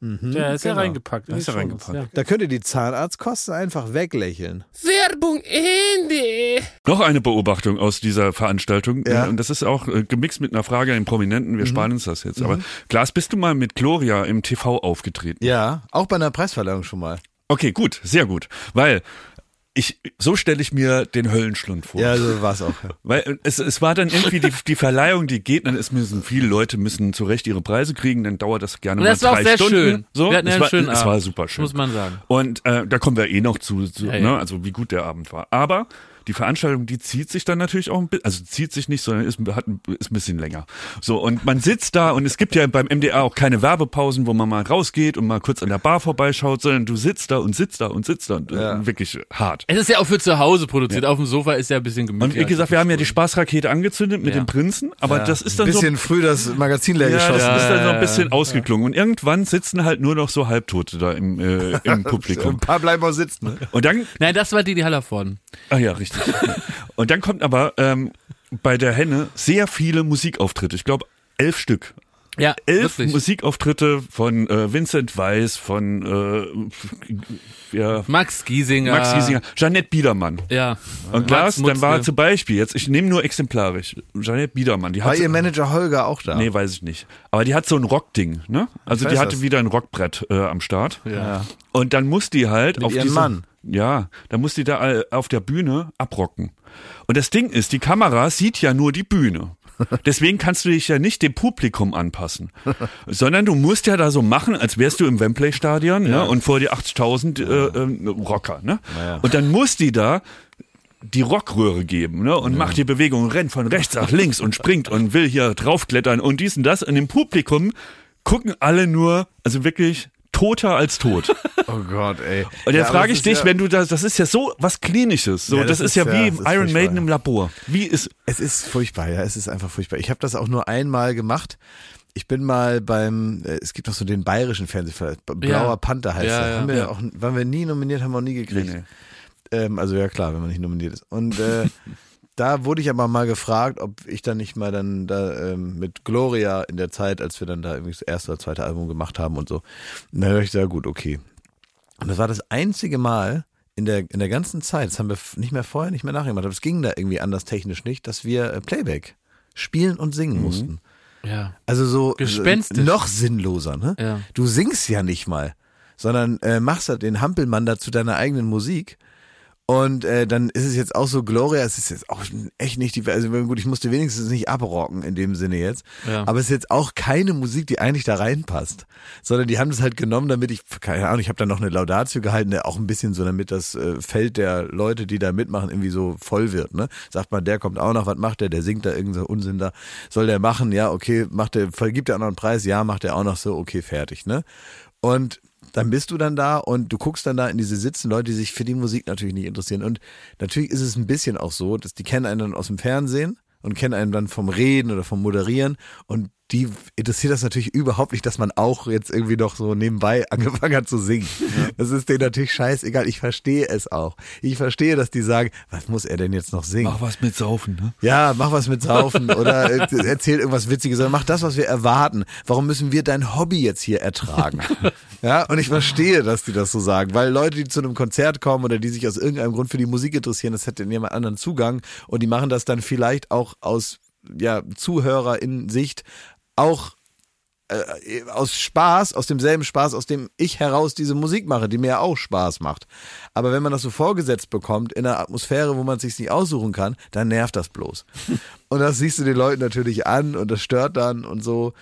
Ja, ist ja genau. reingepackt. Da ist in die er Shownotes, reingepackt. Da könnt ihr die Zahnarztkosten einfach weglächeln. Werbung Ende. Noch eine Beobachtung aus dieser Veranstaltung. Ja. Mhm. Und das ist auch äh, gemixt mit einer Frage an den Prominenten. Wir sparen uns das jetzt. Aber Klaas, bist du mal mit Gloria im TV aufgetreten? Ja, auch bei einer Preisverleihung schon mal. Okay, gut, sehr gut. Weil ich, so stelle ich mir den Höllenschlund vor. Ja, so war es auch. Ja. Weil es, es war dann irgendwie die, die Verleihung, die geht, dann ist müssen viele Leute müssen zu Recht ihre Preise kriegen, dann dauert das gerne Und mal das war drei auch sehr Stunden. schön. So, Wir hatten es einen war, schönen es war super schön. Muss man sagen. Und äh, da kommen wir eh noch zu, zu Ja, ne? ja. also wie gut der Abend war. Aber die Veranstaltung, die zieht sich dann natürlich auch ein bisschen, also zieht sich nicht, sondern ist, hat, ein- ist ein bisschen länger. So, und man sitzt da und es gibt ja beim MDR auch keine Werbepausen, wo man mal rausgeht und mal kurz an der Bar vorbeischaut, sondern du sitzt da und sitzt da und sitzt da und Ja. wirklich hart. Es ist ja auch für zu Hause produziert. Auf dem Sofa ist ja ein bisschen gemütlich. Und wie gesagt, wir haben ja die Spaßrakete angezündet mit Ja. dem Prinzen, aber das ist dann Ein so bisschen früh das Magazin leer ja, geschossen. das ist dann so ein ja, bisschen ausgeklungen. Und irgendwann sitzen halt nur noch so Halbtote da im, äh, im [LAUGHS] Ein Publikum. paar bleiben auch sitzen. Ne? Und dann, Nein, das war die, die Hallervorden. ah ja, richtig. Und dann kommt aber ähm, bei der Henne sehr viele Musikauftritte. Ich glaube, elf Stück. Ja, Elf wirklich. Musikauftritte von äh, Vincent Weiss, von äh, ja, Max Giesinger. Max Giesinger, Jeanette Biedermann. Ja. Und Glas, dann war zum Beispiel, jetzt, ich nehme nur exemplarisch, Jeanette Biedermann, die War hat ihr Manager Holger auch da? Nee, weiß ich nicht. Aber die hat so ein Rockding, ne? Also die hatte das. wieder ein Rockbrett äh, am Start. Ja. Und dann muss die halt auf ihrem diese, Mann. Ja, dann muss die da auf der Bühne abrocken. Und das Ding ist, die Kamera sieht ja nur die Bühne. Deswegen kannst du dich ja nicht dem Publikum anpassen, [LAUGHS] sondern du musst ja da so machen, als wärst du im Wembley-Stadion ne? und vor dir 80.000 äh, ähm, Rocker. Ne? Ja. Und dann muss die da die Rockröhre geben ne? und macht die Bewegung, rennt von rechts nach links und springt und will hier draufklettern und dies und das. Und im Publikum gucken alle nur, also wirklich toter als tot. [LAUGHS] Oh Gott, ey. Und Ja, jetzt aber frage ich dich, ja, wenn du das, das ist ja so was Klinisches, so Ja, das, das ist ja wie ja- ist Iron Maiden ja. im Labor. Wie ist Es ist furchtbar, ja, es ist einfach furchtbar. Ich habe das auch nur einmal gemacht. Ich bin mal beim, äh, es gibt noch so den bayerischen Fernsehfilm, Blauer Ja. Panther heißt Ja, ja. haben wir Ja. auch, waren wir nie nominiert, haben wir auch nie gekriegt. Nee, Ähm, also ja klar, wenn man nicht nominiert ist. Und äh, [LAUGHS] da wurde ich aber mal gefragt, ob ich dann nicht mal dann da ähm, mit Gloria in der Zeit, als wir dann da irgendwie das erste oder zweite Album gemacht haben und so. Und dann habe ich gesagt, gut, okay. Und das war das einzige Mal in der, in der ganzen Zeit, das haben wir nicht mehr vorher, nicht mehr nachher gemacht, aber es ging da irgendwie anders technisch nicht, dass wir äh, Playback spielen und singen mussten. Ja. Also so Gespenstisch. äh, noch sinnloser, ne? Ja. Du singst ja nicht mal, sondern äh, machst halt den Hampelmann da zu deiner eigenen Musik. Und äh, dann ist es jetzt auch so, Gloria, es ist jetzt auch echt nicht die, also gut, ich musste wenigstens nicht abrocken in dem Sinne jetzt, Ja. aber es ist jetzt auch keine Musik, die eigentlich da reinpasst, sondern die haben das halt genommen, damit ich, keine Ahnung, ich habe dann noch eine Laudatio gehalten, der auch ein bisschen so, damit das äh, Feld der Leute, die da mitmachen, irgendwie so voll wird, ne? Sagt man, der kommt auch noch, was macht der, der singt da irgendeinen so Unsinn da, soll der machen, ja, okay, macht der, vergibt er auch noch einen Preis, ja, macht er auch noch so, okay, fertig, ne? Und dann bist du dann da und du guckst dann da in diese sitzen Leute, die sich für die Musik natürlich nicht interessieren. Und natürlich ist es ein bisschen auch so, dass die kennen einen dann aus dem Fernsehen und kennen einen dann vom Reden oder vom Moderieren und die interessiert das natürlich überhaupt nicht, dass man auch jetzt irgendwie noch so nebenbei [LAUGHS] angefangen hat zu singen. Das ist denen natürlich scheißegal. Ich verstehe es auch. Ich verstehe, dass die sagen, was muss er denn jetzt noch singen? Mach was mit Saufen, ne? Ja, mach was mit Saufen [LAUGHS] oder äh, erzähl irgendwas Witziges, sondern mach das, was wir erwarten. Warum müssen wir dein Hobby jetzt hier ertragen? [LAUGHS] Ja, und ich verstehe, dass die das so sagen, weil Leute, die zu einem Konzert kommen oder die sich aus irgendeinem Grund für die Musik interessieren, das hätte in jemand anderen Zugang und die machen das dann vielleicht auch aus ja, Zuhörer in Sicht auch äh, aus Spaß, aus demselben Spaß, aus dem ich heraus diese Musik mache, die mir ja auch Spaß macht. Aber wenn man das so vorgesetzt bekommt, in einer Atmosphäre, wo man es sich nicht aussuchen kann, dann nervt das bloß. [LAUGHS] und das siehst du den Leuten natürlich an und das stört dann und so.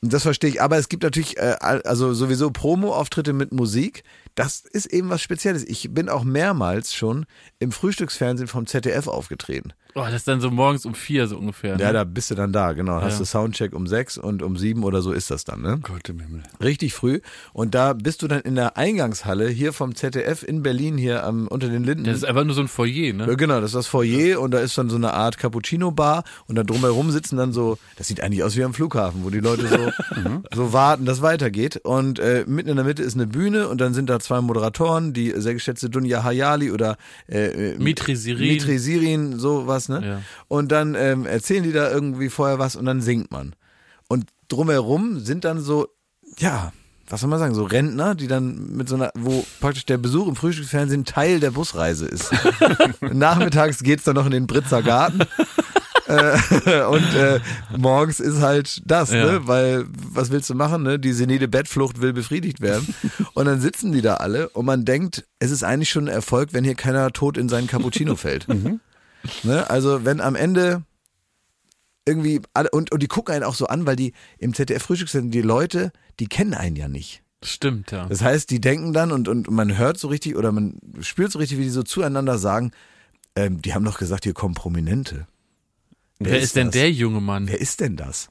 Das verstehe ich. Aber es gibt natürlich, äh, also sowieso Promo-Auftritte mit Musik. Das ist eben was Spezielles. Ich bin auch mehrmals schon im Frühstücksfernsehen vom ZDF aufgetreten. Oh, das ist dann so morgens um vier so ungefähr. Ja, ne? da bist du dann da, genau. Hast du Soundcheck um sechs und um sieben oder so ist das dann, ne? Gott im Himmel. Richtig früh. Und da bist du dann in der Eingangshalle hier vom ZDF in Berlin hier am, unter den Linden. Das ist einfach nur so ein Foyer, ne? Ja, Genau, das ist das Foyer und da ist dann so eine Art Cappuccino-Bar und da drumherum sitzen dann so, das sieht eigentlich aus wie am Flughafen, wo die Leute so, [LAUGHS] so warten, dass weitergeht. Und äh, mitten in der Mitte ist eine Bühne und dann sind da zwei Moderatoren, die sehr geschätzte Dunja Hayali oder äh, äh, Mitri Sirin. Mitri Sirin, sowas, ne? Ja. Und dann ähm, erzählen die da irgendwie vorher was und dann singt man. Und drumherum sind dann so, ja, was soll man sagen, so Rentner, die dann mit so einer, wo praktisch der Besuch im Frühstücksfernsehen Teil der Busreise ist. [LAUGHS] Nachmittags geht's dann noch in den Britzer Garten. äh, [LAUGHS] und äh, morgens ist halt das, Ja. ne? Weil was willst du machen, ne? Die senile Bettflucht will befriedigt werden. Und dann sitzen die da alle und man denkt, es ist eigentlich schon ein Erfolg, wenn hier keiner tot in seinen Cappuccino fällt. [LAUGHS] Ne? Also wenn am Ende irgendwie alle und, und die gucken einen auch so an, weil die im ZDF Frühstücksfernsehen die Leute, die kennen einen ja nicht. Stimmt, ja. Das heißt, die denken dann und, und man hört so richtig oder man spürt so richtig, wie die so zueinander sagen, ähm, die haben doch gesagt, hier kommen Prominente. Wer ist denn das? der junge Mann? Wer ist denn das?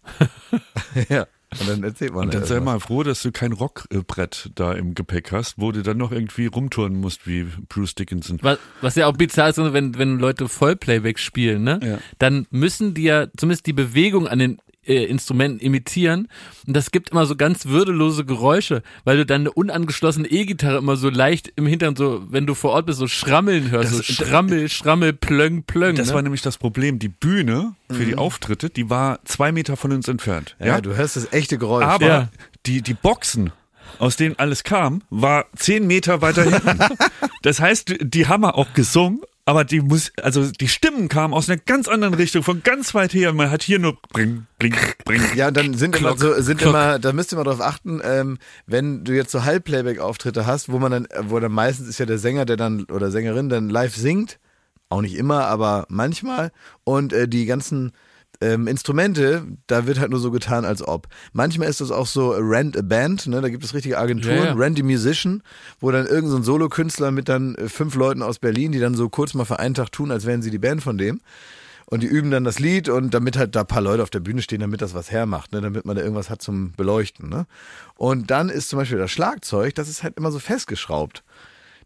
[LAUGHS] ja. Und dann erzählt man Und dann da sei mal froh, dass du kein Rockbrett da im Gepäck hast, wo du dann noch irgendwie rumtouren musst wie Bruce Dickinson. Was, was ja auch bizarr ist, wenn, wenn Leute Vollplayback spielen, ne? Ja. Dann müssen die ja zumindest die Bewegung an den äh, Instrumenten imitieren. Und das gibt immer so ganz würdelose Geräusche, weil du dann eine unangeschlossene E-Gitarre immer so leicht im Hintern, so, wenn du vor Ort bist, so schrammeln hörst. Das- so schrammel, schrammel, plöng, plöng. Das ne? war nämlich das Problem. Die Bühne für die Auftritte, die war zwei Meter von uns entfernt. ja, Ja, du hörst das echte Geräusch. aber Ja. die, die Boxen, aus denen alles kam, war zehn Meter weiter hinten. [LAUGHS] das heißt, die haben auch gesungen, aber die muss, also die Stimmen kamen aus einer ganz anderen Richtung, von ganz weit her. Man hat hier nur bring, bring, bring. Ja, dann sind immer Glock, so, sind Glock. immer, da müsst ihr mal drauf achten, ähm, wenn du jetzt so Halbplayback-Auftritte hast, wo man dann, wo dann meistens ist ja der Sänger, der dann oder Sängerin dann live singt, auch nicht immer, aber manchmal und äh, die ganzen ähm, Instrumente, da wird halt nur so getan, als ob. Manchmal ist das auch so Rent a Band, ne? da gibt es richtige Agenturen, Ja, ja. Rent a Musician, wo dann irgendein so ein Solokünstler mit dann äh, fünf Leuten aus Berlin, die dann so kurz mal für einen Tag tun, als wären sie die Band von dem. Und die üben dann das Lied und damit halt da ein paar Leute auf der Bühne stehen, damit das was hermacht, ne? damit man da irgendwas hat zum Beleuchten. Ne? Und dann ist zum Beispiel das Schlagzeug, das ist halt immer so festgeschraubt.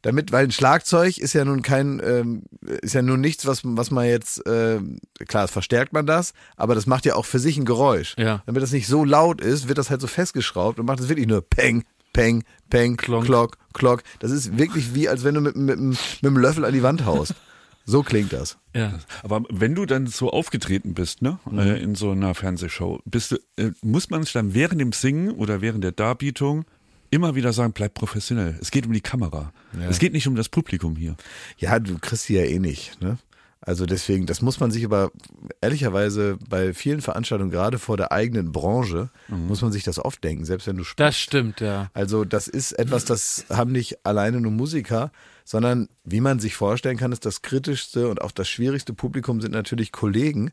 Damit, weil ein Schlagzeug ist ja nun kein, ähm, ist ja nun nichts, was, was man jetzt, äh, klar, das verstärkt man das, aber das macht ja auch für sich ein Geräusch. Ja. Damit das nicht so laut ist, wird das halt so festgeschraubt und macht es wirklich nur Peng, Peng, Peng, Klonk. Klock, Klock. Das ist wirklich wie, als wenn du mit, mit, mit, einem Löffel an die Wand haust. [LAUGHS] So klingt das. ja. Aber wenn du dann so aufgetreten bist, ne, äh, in so einer Fernsehshow, bist du, äh, muss man sich dann während dem Singen oder während der Darbietung immer wieder sagen, bleib professionell. Es geht um die Kamera. Es geht nicht um das Publikum hier. Ja, du kriegst die ja eh nicht, ne? Also deswegen, das muss man sich aber ehrlicherweise bei vielen Veranstaltungen, gerade vor der eigenen Branche, muss man sich das oft denken, selbst wenn du spielst. Das stimmt, ja. Also das ist etwas, das haben nicht alleine nur Musiker, sondern wie man sich vorstellen kann, ist das kritischste und auch das schwierigste Publikum sind natürlich Kollegen,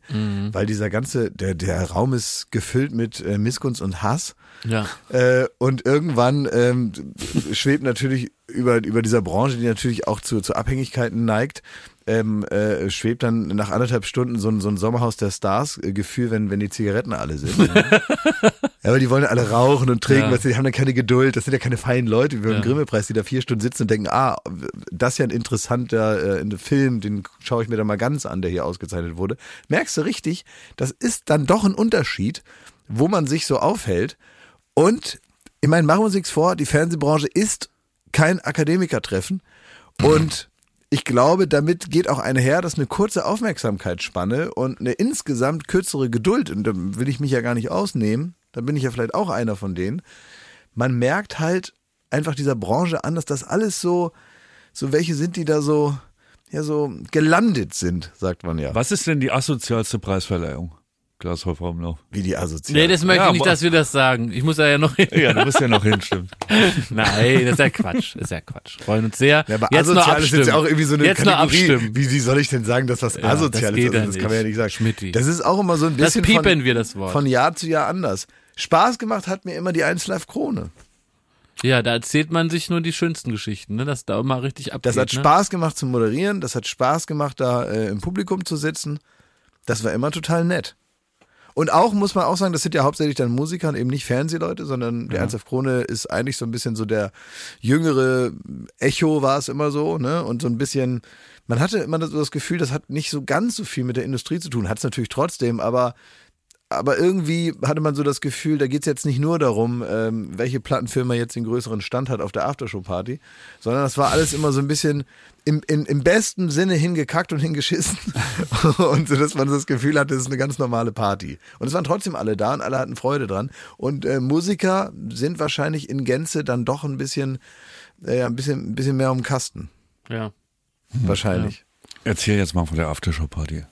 weil dieser ganze, der, der Raum ist gefüllt mit äh, Missgunst und Hass. Ja. Äh, und irgendwann ähm, schwebt natürlich über, über dieser Branche, die natürlich auch zu, zu Abhängigkeiten neigt, ähm, äh, schwebt dann nach anderthalb Stunden so ein, so ein Sommerhaus der Stars-Gefühl, wenn, wenn die Zigaretten alle sind. [LAUGHS] ja, aber die wollen ja alle rauchen und trinken, Ja. weißt du, die haben dann keine Geduld, das sind ja keine feinen Leute, wie beim Ja. Grimme-Preis, die da vier Stunden sitzen und denken, ah, das ist ja ein interessanter äh, Film, den schaue ich mir dann mal ganz an, der hier ausgezeichnet wurde. Merkst du richtig, das ist dann doch ein Unterschied, wo man sich so aufhält. Und ich meine, machen wir uns nichts vor, die Fernsehbranche ist kein Akademikertreffen. Und ich glaube, damit geht auch einher, dass eine kurze Aufmerksamkeitsspanne und eine insgesamt kürzere Geduld, und da will ich mich ja gar nicht ausnehmen, da bin ich ja vielleicht auch einer von denen, man merkt halt einfach dieser Branche an, dass das alles so, so welche sind, die da so, ja, so gelandet sind, sagt man ja. Was ist denn die asozialste Preisverleihung? Klaas Häufer Umlauf. Wie die asozial. Nee, das möchte Ja, ich nicht, dass wir das sagen. Ich muss da ja noch hin. Ja, du musst ja noch hin, stimmt. [LAUGHS] Nein, das ist ja Quatsch. Das ist ja Quatsch. Freuen uns sehr. Ja, aber Jetzt asozial ist jetzt ja auch irgendwie so eine Jetzt Kategorie. abstimmen. Wie, wie soll ich denn sagen, dass das Ja, asozial das ist? Also, das kann man ja nicht. sagen. Schmitti. Das ist auch immer so ein Das bisschen piepen von, wir, das Wort. von Jahr zu Jahr anders. Spaß gemacht hat mir immer die 1 Live Krone. Ja, da erzählt man sich nur die schönsten Geschichten, ne? dass da immer richtig abgeht. Das hat ne? Spaß gemacht zu moderieren, das hat Spaß gemacht, da äh, im Publikum zu sitzen. Das war immer total nett. Und auch, muss man auch sagen, das sind ja hauptsächlich dann Musiker und eben nicht Fernsehleute, sondern der Ernst auf Krone ist eigentlich so ein bisschen so der jüngere Echo war es immer so, ne? Und so ein bisschen, man hatte immer so das Gefühl, das hat nicht so ganz so viel mit der Industrie zu tun, hat es natürlich trotzdem, aber aber irgendwie hatte man so das Gefühl, da geht es jetzt nicht nur darum, ähm, welche Plattenfirma jetzt den größeren Stand hat auf der Aftershow-Party, sondern das war alles immer so ein bisschen im, in, im besten Sinne hingekackt und hingeschissen. [LAUGHS] und so, dass man das Gefühl hatte, es ist eine ganz normale Party. Und es waren trotzdem alle da und alle hatten Freude dran. Und äh, Musiker sind wahrscheinlich in Gänze dann doch ein bisschen, äh, ein bisschen, ein bisschen mehr um den Kasten. Ja. Wahrscheinlich. Erzähl jetzt mal von der Aftershow-Party.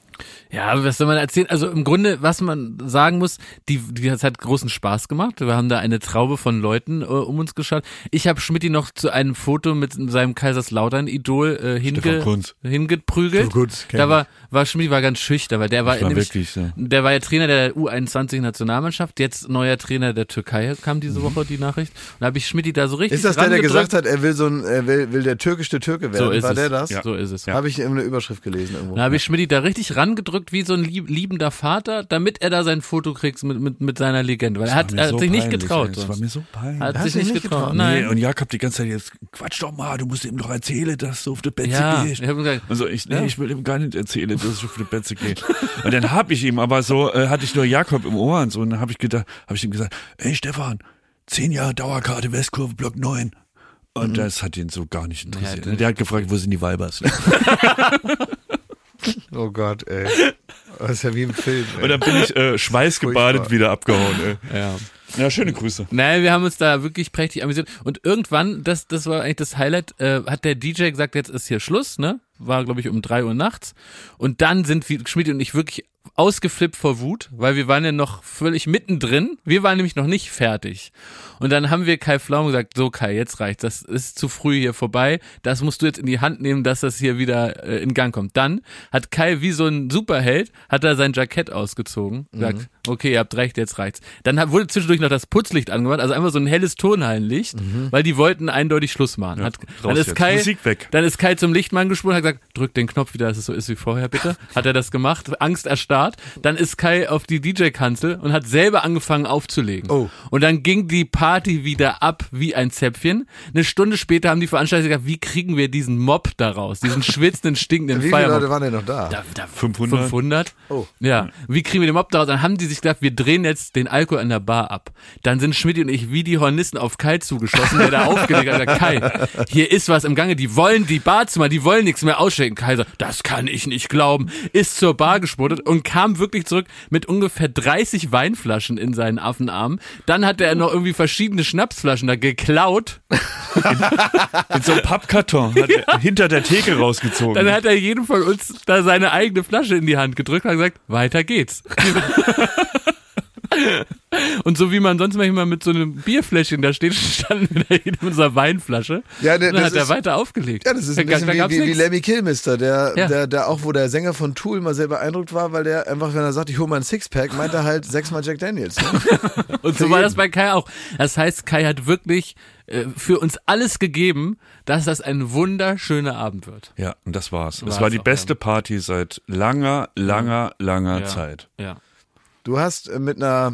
Ja, was soll man erzählen? Also im Grunde, was man sagen muss, die, die hat großen Spaß gemacht. Wir haben da eine Traube von Leuten äh, um uns geschaut. Ich habe Schmidti noch zu einem Foto mit seinem Kaiserslautern-Idol äh, hinge, hingeprügelt. Kunz, da war, war Schmidti war ganz schüchtern, weil der war, war nämlich, wirklich so. der war ja Trainer der U21-Nationalmannschaft, jetzt neuer Trainer der Türkei, kam diese Woche die Nachricht. Und da habe ich Schmidti da so richtig Ist das der, der gesagt hat, er will so ein, er will, will der türkischste Türke werden? So ist war es. der das? Ja. So ist es. Habe ich in einer Überschrift gelesen irgendwo. Da habe ich Schmidti da richtig rangedrückt wie so ein lieb, liebender Vater, damit er da sein Foto kriegt mit, mit, mit seiner Legende. Weil er hat, er hat so sich nicht getraut. ey. Das war mir so peinlich. Er hat Hast sich du nicht getraut. getraut? Nein. Nee, und Jakob die ganze Zeit jetzt, quatsch doch mal, du musst ihm doch erzählen, dass du auf die Betze ja, gehst. ich habe gesagt, Also ich, nee, Ja. ich will ihm gar nicht erzählen, dass ich auf die Betze gehe. Und dann hab ich ihm aber so, äh, hatte ich nur Jakob im Ohr und so, und dann habe ich gedacht, habe ich ihm gesagt, ey Stefan, zehn Jahre Dauerkarte Westkurve Block 9. Und das hat ihn so gar nicht interessiert. Ja, der hat gefragt, wo sind die Weibers? [LAUGHS] [LAUGHS] Oh Gott, ey. Das ist ja wie im Film. Ey. Und dann bin ich äh, schweißgebadet Furchtbar. wieder abgehauen. Ey. ja. Ja, schöne Grüße. Nein, wir haben uns da wirklich prächtig amüsiert. Und irgendwann, das, das war eigentlich das Highlight, äh, hat der DJ gesagt, jetzt ist hier Schluss, ne? War, glaube ich, um drei Uhr nachts. Und dann sind wir, Schmidt und ich wirklich ausgeflippt vor Wut, weil wir waren ja noch völlig mittendrin. Wir waren nämlich noch nicht fertig. Und dann haben wir Kai Flaum gesagt, so Kai, jetzt reicht's, das ist zu früh hier vorbei. Das musst du jetzt in die Hand nehmen, dass das hier wieder äh, in Gang kommt. Dann hat Kai wie so ein Superheld, hat er sein Jackett ausgezogen, sagt, okay, ihr habt recht, jetzt reicht's. Dann wurde zwischendurch noch das Putzlicht angemacht, also einfach so ein helles Turnhallenlicht, weil die wollten eindeutig Schluss machen. hat, dann ist jetzt. Kai, Musik weg. dann ist Kai zum Lichtmann gesprungen, hat gesagt, drück den Knopf wieder, dass es so ist wie vorher, bitte. [LAUGHS] Hat er das gemacht, Angst erstarrt. Dann ist Kai auf die DJ-Kanzel und hat selber angefangen aufzulegen. Oh. Und dann ging die Party wieder ab wie ein Zäpfchen. Eine Stunde später haben die Veranstalter gesagt, wie kriegen wir diesen Mob da raus, diesen [LAUGHS] schwitzenden, stinkenden Wie viele Feiermob. Leute waren denn noch da? Da, da 500? 500. Oh. Ja. Wie kriegen wir den Mob daraus? Dann haben die sich gedacht, wir drehen jetzt den Alkohol an der Bar ab. Dann sind Schmidt und ich wie die Hornisten auf Kai zugeschossen, der da [LAUGHS] aufgelegt hat. gesagt, Kai, hier ist was im Gange. Die wollen die Barzimmer, die wollen nichts mehr ausschenken. Kai sagt, das kann ich nicht glauben. Ist zur Bar gespurtet und kam wirklich zurück mit ungefähr 30 Weinflaschen in seinen Affenarmen. Dann hat er noch irgendwie verschiedene Schnapsflaschen da geklaut. [LAUGHS] Mit so einem Pappkarton hat er hinter der Theke rausgezogen. Dann hat er jedem von uns da seine eigene Flasche in die Hand gedrückt und hat gesagt, weiter geht's. [LAUGHS] [LAUGHS] Und so wie man sonst manchmal mit so einem Bierfläschchen da steht, standen wir da unserer Weinflasche. Ja, ne, und dann das hat er weiter aufgelegt. Ja, das ist Da ein bisschen da wie, gab's wie, wie nix. Lemmy Kilmister, der, Ja. der, der auch, wo der Sänger von Tool mal sehr beeindruckt war, weil der einfach, wenn er sagt, ich hole mal ein Sixpack, meint er halt sechsmal Jack Daniels. Ne? [LAUGHS] Und so war das bei Kai auch. Das heißt, Kai hat wirklich äh, für uns alles gegeben, dass das ein wunderschöner Abend wird. ja, und das war's. War's es war die auch, beste Party seit langer, langer, langer Ja. Zeit. Ja. Du hast äh, mit einer,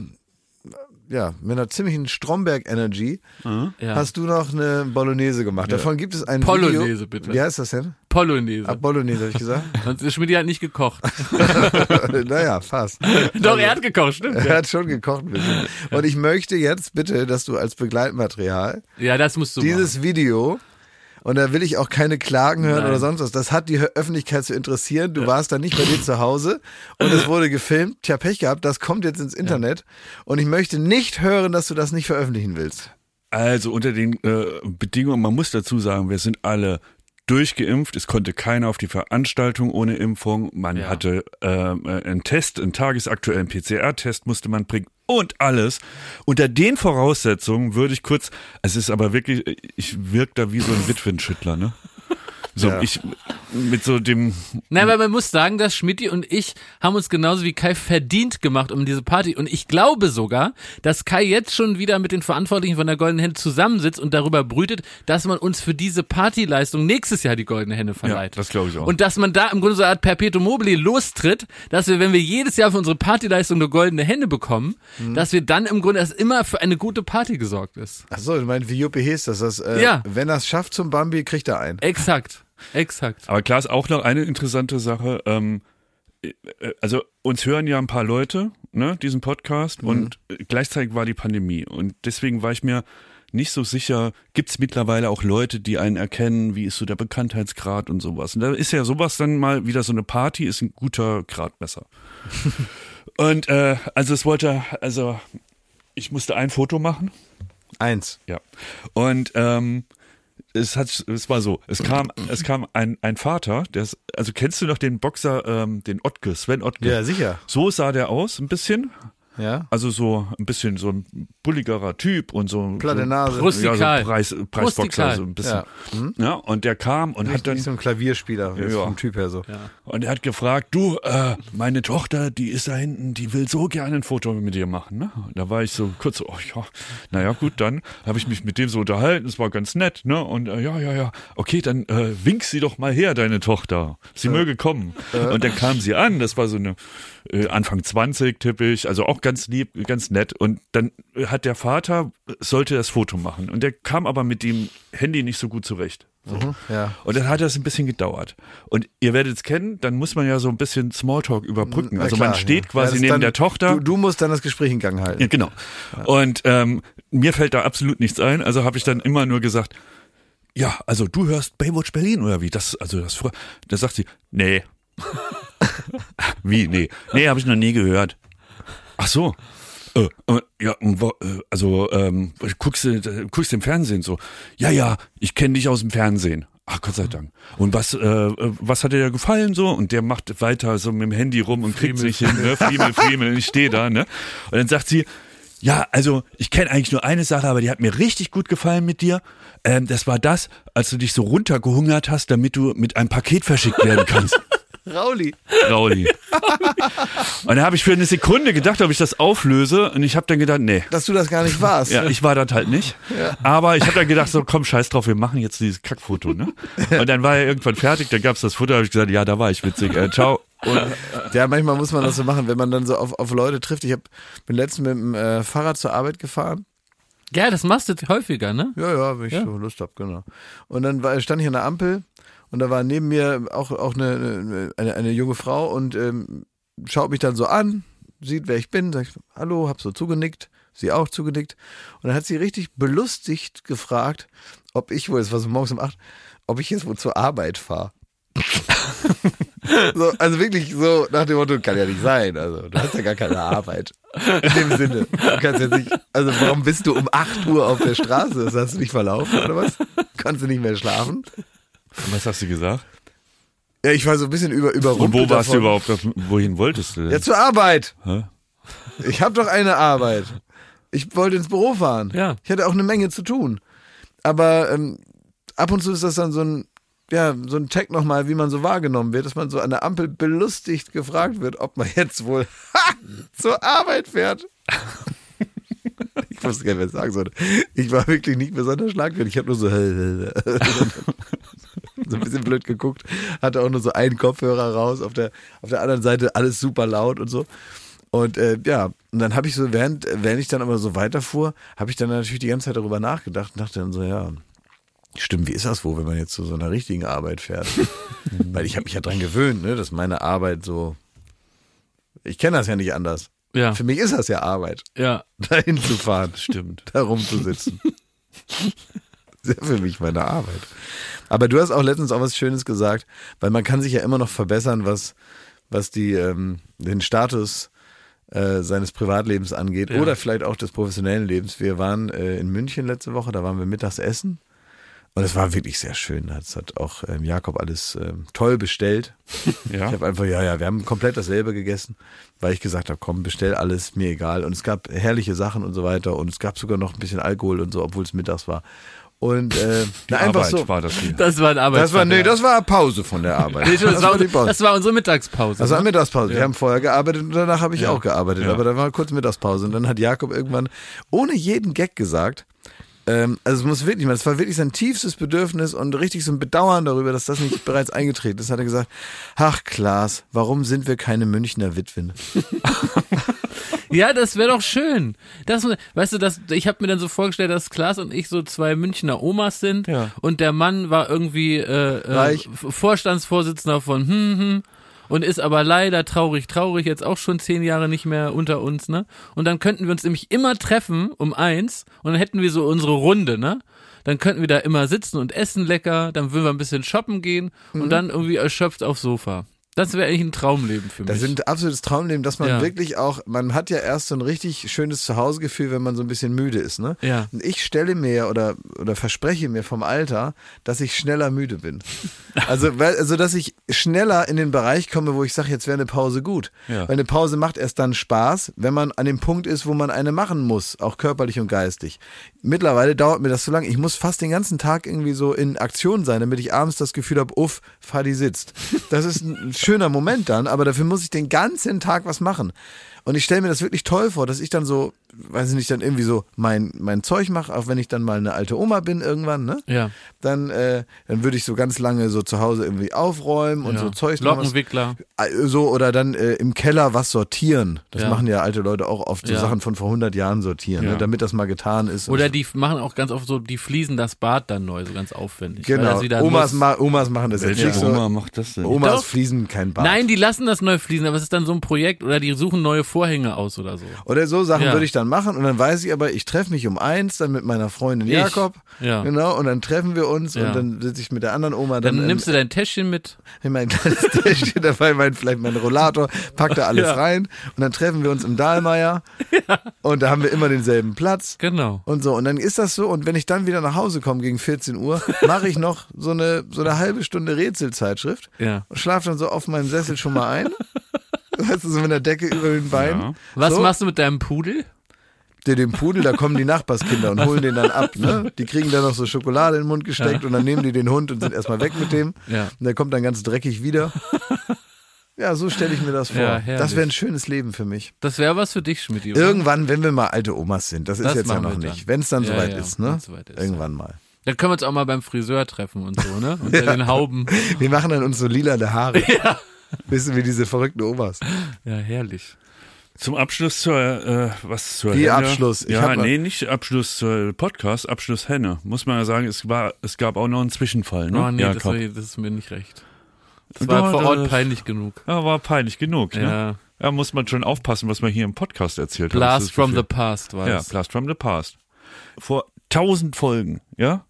ja, mit einer ziemlichen Stromberg-Energy ja. hast du noch eine Bolognese gemacht. Davon gibt es ein Polonaise, Video. bitte. Wie heißt das denn? Polonaise. Ah, Bolognese, habe ich gesagt? [LAUGHS] Und Schmidt hat nicht gekocht. [LAUGHS] naja, fast. [LAUGHS] Doch, er hat gekocht, stimmt. Er Ja, hat schon gekocht ein bisschen. Und ich möchte jetzt bitte, dass du als Begleitmaterial ja das musst du dieses Video und da will ich auch keine Klagen hören Nein. oder sonst was. Das hat die Öffentlichkeit zu interessieren. Du warst dann nicht bei dir zu Hause und es wurde gefilmt. Tja, Pech gehabt, das kommt jetzt ins Internet und ich möchte nicht hören, dass du das nicht veröffentlichen willst. Also unter den äh, Bedingungen, man muss dazu sagen, wir sind alle durchgeimpft. Es konnte keiner auf die Veranstaltung ohne Impfung. Man Ja. hatte äh, einen Test, einen tagesaktuellen PCR-Test musste man bringen und alles. Unter den Voraussetzungen würde ich kurz, es ist aber wirklich, ich wirke da wie so ein Witwenschüttler, ne? So, Ja. ich mit so dem Nein, weil man muss sagen, dass Schmidti und ich haben uns genauso wie Kai verdient gemacht um diese Party. Und ich glaube sogar, dass Kai jetzt schon wieder mit den Verantwortlichen von der Goldenen Henne zusammensitzt und darüber brütet, dass man uns für diese Partyleistung nächstes Jahr die Goldene Henne verleiht. das glaube ich auch. Und dass man da im Grunde so eine Art Perpetuum mobile lostritt, dass wir, wenn wir jedes Jahr für unsere Partyleistung eine Goldene Henne bekommen, Mhm. dass wir dann im Grunde, dass immer für eine gute Party gesorgt ist. Ach so, du meinst, wie Juppie hieß das? das äh, Ja. Wenn er es schafft zum Bambi, kriegt er einen. Exakt. Exakt. Aber klar ist auch noch eine interessante Sache. Ähm, äh, also uns hören ja ein paar Leute, ne, diesen Podcast und äh, gleichzeitig war die Pandemie und deswegen war ich mir nicht so sicher, gibt es mittlerweile auch Leute, die einen erkennen, wie ist so der Bekanntheitsgrad und sowas. Und da ist ja sowas dann mal wieder so eine Party, ist ein guter Gradmesser. [LAUGHS] und äh, also es wollte, also ich musste ein Foto machen. Eins. Ja. Und ähm, es hat, es war so, es kam, es kam ein, ein Vater, der ist, also kennst du noch den Boxer, ähm, den Ottke, Sven Ottke? Ja, sicher. So sah der aus, ein bisschen. Ja. Also so ein bisschen so ein bulligerer Typ und so. Platte so, Nase. Ja, so Preis, Preisboxer, Rustikal. so ein bisschen. Ja. Hm? Ja. und der kam und hat Nicht, dann, nicht so ein Klavierspieler, Ja. vom Typ her so. und er hat gefragt, du, äh, meine Tochter, die ist da hinten, die will so gerne ein Foto mit dir machen. Ne? Und da war ich so kurz so, oh ja, naja gut, dann habe ich mich mit dem so unterhalten, es war ganz nett, ne? Und äh, ja, ja, ja, okay, dann äh, wink sie doch mal her, deine Tochter. Sie möge kommen. Und dann kam sie an, das war so eine äh, Anfang 20, typisch, also auch ganz lieb, ganz nett. Und dann hat der Vater, sollte das Foto machen. Und der kam aber mit dem Handy nicht so gut zurecht. So. Ja. Und dann hat das ein bisschen gedauert. Und ihr werdet es kennen, dann muss man ja so ein bisschen Smalltalk überbrücken. Na Also klar, man steht ja. quasi Ja, neben dann- der Tochter. Du, du musst dann das Gespräch in Gang halten. genau. Und ähm, mir fällt da absolut nichts ein. Also habe ich dann immer nur gesagt, ja, also du hörst Baywatch Berlin oder wie? Das, also das, da sagt sie, nee. Wie, nee. Nee, habe ich noch nie gehört. Ach so. Äh, äh, ja, äh, also ähm, guckst du äh, guckst im Fernsehen so. Ja, ja, ich kenne dich aus dem Fernsehen. Ach Gott sei Dank. Und was äh, was hat dir da gefallen so? Und der macht weiter so mit dem Handy rum und kriegt sich hin, ne? Friemel, Friemel, ich stehe da, ne? Und dann sagt sie, ja, also ich kenne eigentlich nur eine Sache, aber die hat mir richtig gut gefallen mit dir. Ähm, das war das, als du dich so runtergehungert hast, damit du mit einem Paket verschickt werden kannst. [LAUGHS] Rauli. Rauli. Und da habe ich für eine Sekunde gedacht, ob ich das auflöse. Und ich habe dann gedacht, nee. Dass du das gar nicht warst. Ja, ich war das halt nicht. Aber ich habe dann gedacht, so komm, scheiß drauf, wir machen jetzt dieses Kackfoto. Ne? Und dann war er irgendwann fertig, dann gab's das Foto, habe ich gesagt, ja, da war ich witzig. Äh, ciao. Und, Ja, manchmal muss man das so machen, wenn man dann so auf, auf Leute trifft. Ich hab, bin letztens mit dem äh, Fahrrad zur Arbeit gefahren. Ja, das machst du häufiger, ne? Ja, ja, wenn ich Ja. so Lust hab, genau. Und dann war, stand ich an der Ampel und da war neben mir auch, auch eine, eine, eine junge Frau und ähm, schaut mich dann so an, sieht, wer ich bin, sagt, hallo, hab so zugenickt, sie auch zugenickt. Und dann hat sie richtig belustigt gefragt, ob ich wohl, es war so morgens um acht, ob ich jetzt wohl zur Arbeit fahre. [LAUGHS] so, also wirklich so nach dem Motto, kann ja nicht sein. Also, du hast ja gar keine Arbeit. In dem Sinne. Du kannst jetzt nicht, also warum bist du um 8 Uhr auf der Straße? Das hast du nicht verlaufen, oder was? Kannst du nicht mehr schlafen? Was hast du gesagt? Ja, ich war so ein bisschen über, Und überrumpelt wo warst du davon. überhaupt? Das- Wohin wolltest du denn? Ja, zur Arbeit. Hä? Ich habe doch eine Arbeit. Ich wollte ins Büro fahren. Ja. Ich hatte auch eine Menge zu tun. Aber ähm, ab und zu ist das dann so ein, ja, so ein Check nochmal, wie man so wahrgenommen wird, dass man so an der Ampel belustigt gefragt wird, ob man jetzt wohl ha, [LAUGHS] zur Arbeit fährt. Ich wusste gar nicht, was ich sagen sollte. Ich war wirklich nicht besonders schlagfertig. Ich habe nur so, [LAUGHS] so ein bisschen blöd geguckt. Hatte auch nur so einen Kopfhörer raus. Auf der, auf der anderen Seite alles super laut und so. Und äh, ja, und dann habe ich so, während, während ich dann aber so weiterfuhr, habe ich dann natürlich die ganze Zeit darüber nachgedacht und dachte dann so, ja, stimmt, wie ist das wohl, wenn man jetzt zu so einer richtigen Arbeit fährt? [LAUGHS] Weil ich habe mich ja dran gewöhnt, ne, dass meine Arbeit so, ich kenne das ja nicht anders. Ja. Für mich ist das ja Arbeit, Ja. [LAUGHS] dahin zu fahren, Stimmt. da rumzusitzen. [LAUGHS] Ja für mich meine Arbeit. Aber du hast auch letztens auch was Schönes gesagt, weil man kann sich ja immer noch verbessern, was, was die, ähm, den Status äh, seines Privatlebens angeht Ja. oder vielleicht auch des professionellen Lebens. Wir waren äh, in München letzte Woche, da waren wir mittags essen und es war wirklich sehr schön. Das hat auch ähm, Jakob alles ähm, toll bestellt. [LAUGHS] Ja. Ich habe einfach, ja, ja, wir haben komplett dasselbe gegessen, weil ich gesagt habe, komm, bestell alles, mir egal. Und es gab herrliche Sachen und so weiter und es gab sogar noch ein bisschen Alkohol und so, obwohl es mittags war. Und äh, na, einfach Arbeit so. war das hier. Das war ein Arbeitstag. Das war, nee, ja. das war Pause von der Arbeit. Nee, das, das war, war die Pause. das war unsere Mittagspause. Das war ne? Mittagspause. Wir haben vorher gearbeitet und danach habe ich Ja. auch gearbeitet. Ja. Aber da war kurz Mittagspause. Und dann hat Jakob irgendwann ohne jeden Gag gesagt, also es muss wirklich mal, das war wirklich sein tiefstes Bedürfnis und richtig so ein Bedauern darüber, dass das nicht [LAUGHS] bereits eingetreten ist, hat er gesagt, ach Klaas, warum sind wir keine Münchner Witwen? [LAUGHS] Ja, das wäre doch schön. Das, weißt du, das, ich habe mir dann so vorgestellt, dass Klaas und ich so zwei Münchner Omas sind Ja. und der Mann war irgendwie äh, äh, Vorstandsvorsitzender von hm, hm, und ist aber leider traurig, traurig, jetzt auch schon zehn Jahre nicht mehr unter uns, ne? Und dann könnten wir uns nämlich immer treffen um eins und dann hätten wir so unsere Runde, ne? Dann könnten wir da immer sitzen und essen lecker, dann würden wir ein bisschen shoppen gehen Mhm. und dann irgendwie erschöpft aufs Sofa. Das wäre eigentlich ein Traumleben für mich. Das sind absolutes Traumleben, dass man Ja. wirklich auch, man hat ja erst so ein richtig schönes Zuhausegefühl, wenn man so ein bisschen müde ist, ne? Ja. Und ich stelle mir oder, oder verspreche mir vom Alter, dass ich schneller müde bin. [LAUGHS] Also, weil, also dass ich schneller in den Bereich komme, wo ich sage, jetzt wäre eine Pause gut. Ja. Weil eine Pause macht erst dann Spaß, wenn man an dem Punkt ist, wo man eine machen muss, auch körperlich und geistig. Mittlerweile dauert mir das so lange. Ich muss fast den ganzen Tag irgendwie so in Aktion sein, damit ich abends das Gefühl habe, uff, Fadi sitzt. Das ist ein [LAUGHS] schöner Moment dann, aber dafür muss ich den ganzen Tag was machen. Und ich stelle mir das wirklich toll vor, dass ich dann so, weiß ich nicht, dann irgendwie so mein, mein Zeug mache, auch wenn ich dann mal eine alte Oma bin irgendwann, ne? ja. Dann, äh, dann würde ich so ganz lange so zu Hause irgendwie aufräumen und ja. so Zeug machen. was- Lockenwickler. äh, so oder dann äh, im Keller was sortieren. Das Ja. machen ja alte Leute auch oft, so Ja. Sachen von vor 100 Jahren sortieren, Ja. ne, damit das mal getan ist. Oder die machen auch ganz oft so, die fließen das Bad dann neu, so ganz aufwendig. genau. Omas, ma Omas machen das jetzt nicht so. Oma macht das denn? Omas Doch. fließen kein Bad. Nein, die lassen das neu fließen, aber es ist dann so ein Projekt oder die suchen neue Vorhänge aus oder so. Oder so Sachen Ja. würde ich dann machen und dann weiß ich aber, ich treffe mich um eins, dann mit meiner Freundin Ich. Jakob. Ja. Genau, und dann treffen wir uns Ja. und dann sitze ich mit der anderen Oma Dann dann, nimmst du dein Täschchen mit. in mein kleines [LAUGHS] Täschchen dabei, mein, vielleicht mein Rollator, pack da alles Ja. rein und dann treffen wir uns im Dahlmeier und da haben wir immer denselben Platz. Genau. Und so, und dann ist das so, und wenn ich dann wieder nach Hause komme gegen 14 Uhr, mache ich noch so eine, so eine halbe Stunde Rätselzeitschrift Ja. und schlafe dann so auf meinem Sessel schon mal ein. [LAUGHS] Weißt du, so mit der Decke über den Beinen. Ja. Was so, machst du mit deinem Pudel? Der, dem Pudel, da kommen die Nachbarskinder und holen den dann ab. Ne? Die kriegen dann noch so Schokolade in den Mund gesteckt und dann nehmen die den Hund und sind erstmal weg mit dem. Ja. Und der kommt dann ganz dreckig wieder. [LAUGHS] Ja, so stelle ich mir das vor. Ja, das wäre ein schönes Leben für mich. Das wäre was für dich, Schmidt. Irgendwann, wenn wir mal alte Omas sind, das ist Das jetzt ja noch nicht. Wenn es dann Ja, soweit ja, ist, ne? soweit ist. Irgendwann mal. Dann können wir uns auch mal beim Friseur treffen und so, ne? Unter [LAUGHS] den Hauben. Wir machen dann uns so lilane Haare. [LAUGHS] Ja. Wissen wir diese verrückten Omas. Ja, herrlich. Zum Abschluss zur, äh, was zur Wie Henne. Abschluss? Ich ja, nee, nicht Abschluss zur Podcast, Abschluss Henne. Muss man ja sagen, es war, es gab auch noch einen Zwischenfall, ne? Oh nee, ja, das, war, das ist mir nicht recht. Das Ja, war vor Ort das- peinlich genug. ja, war peinlich genug, ne? Ja. Ja, muss man schon aufpassen, was man hier im Podcast erzählt hat. Blast Das ist from the past war Ja, es. Blast from the Past. Vor tausend Folgen, ja,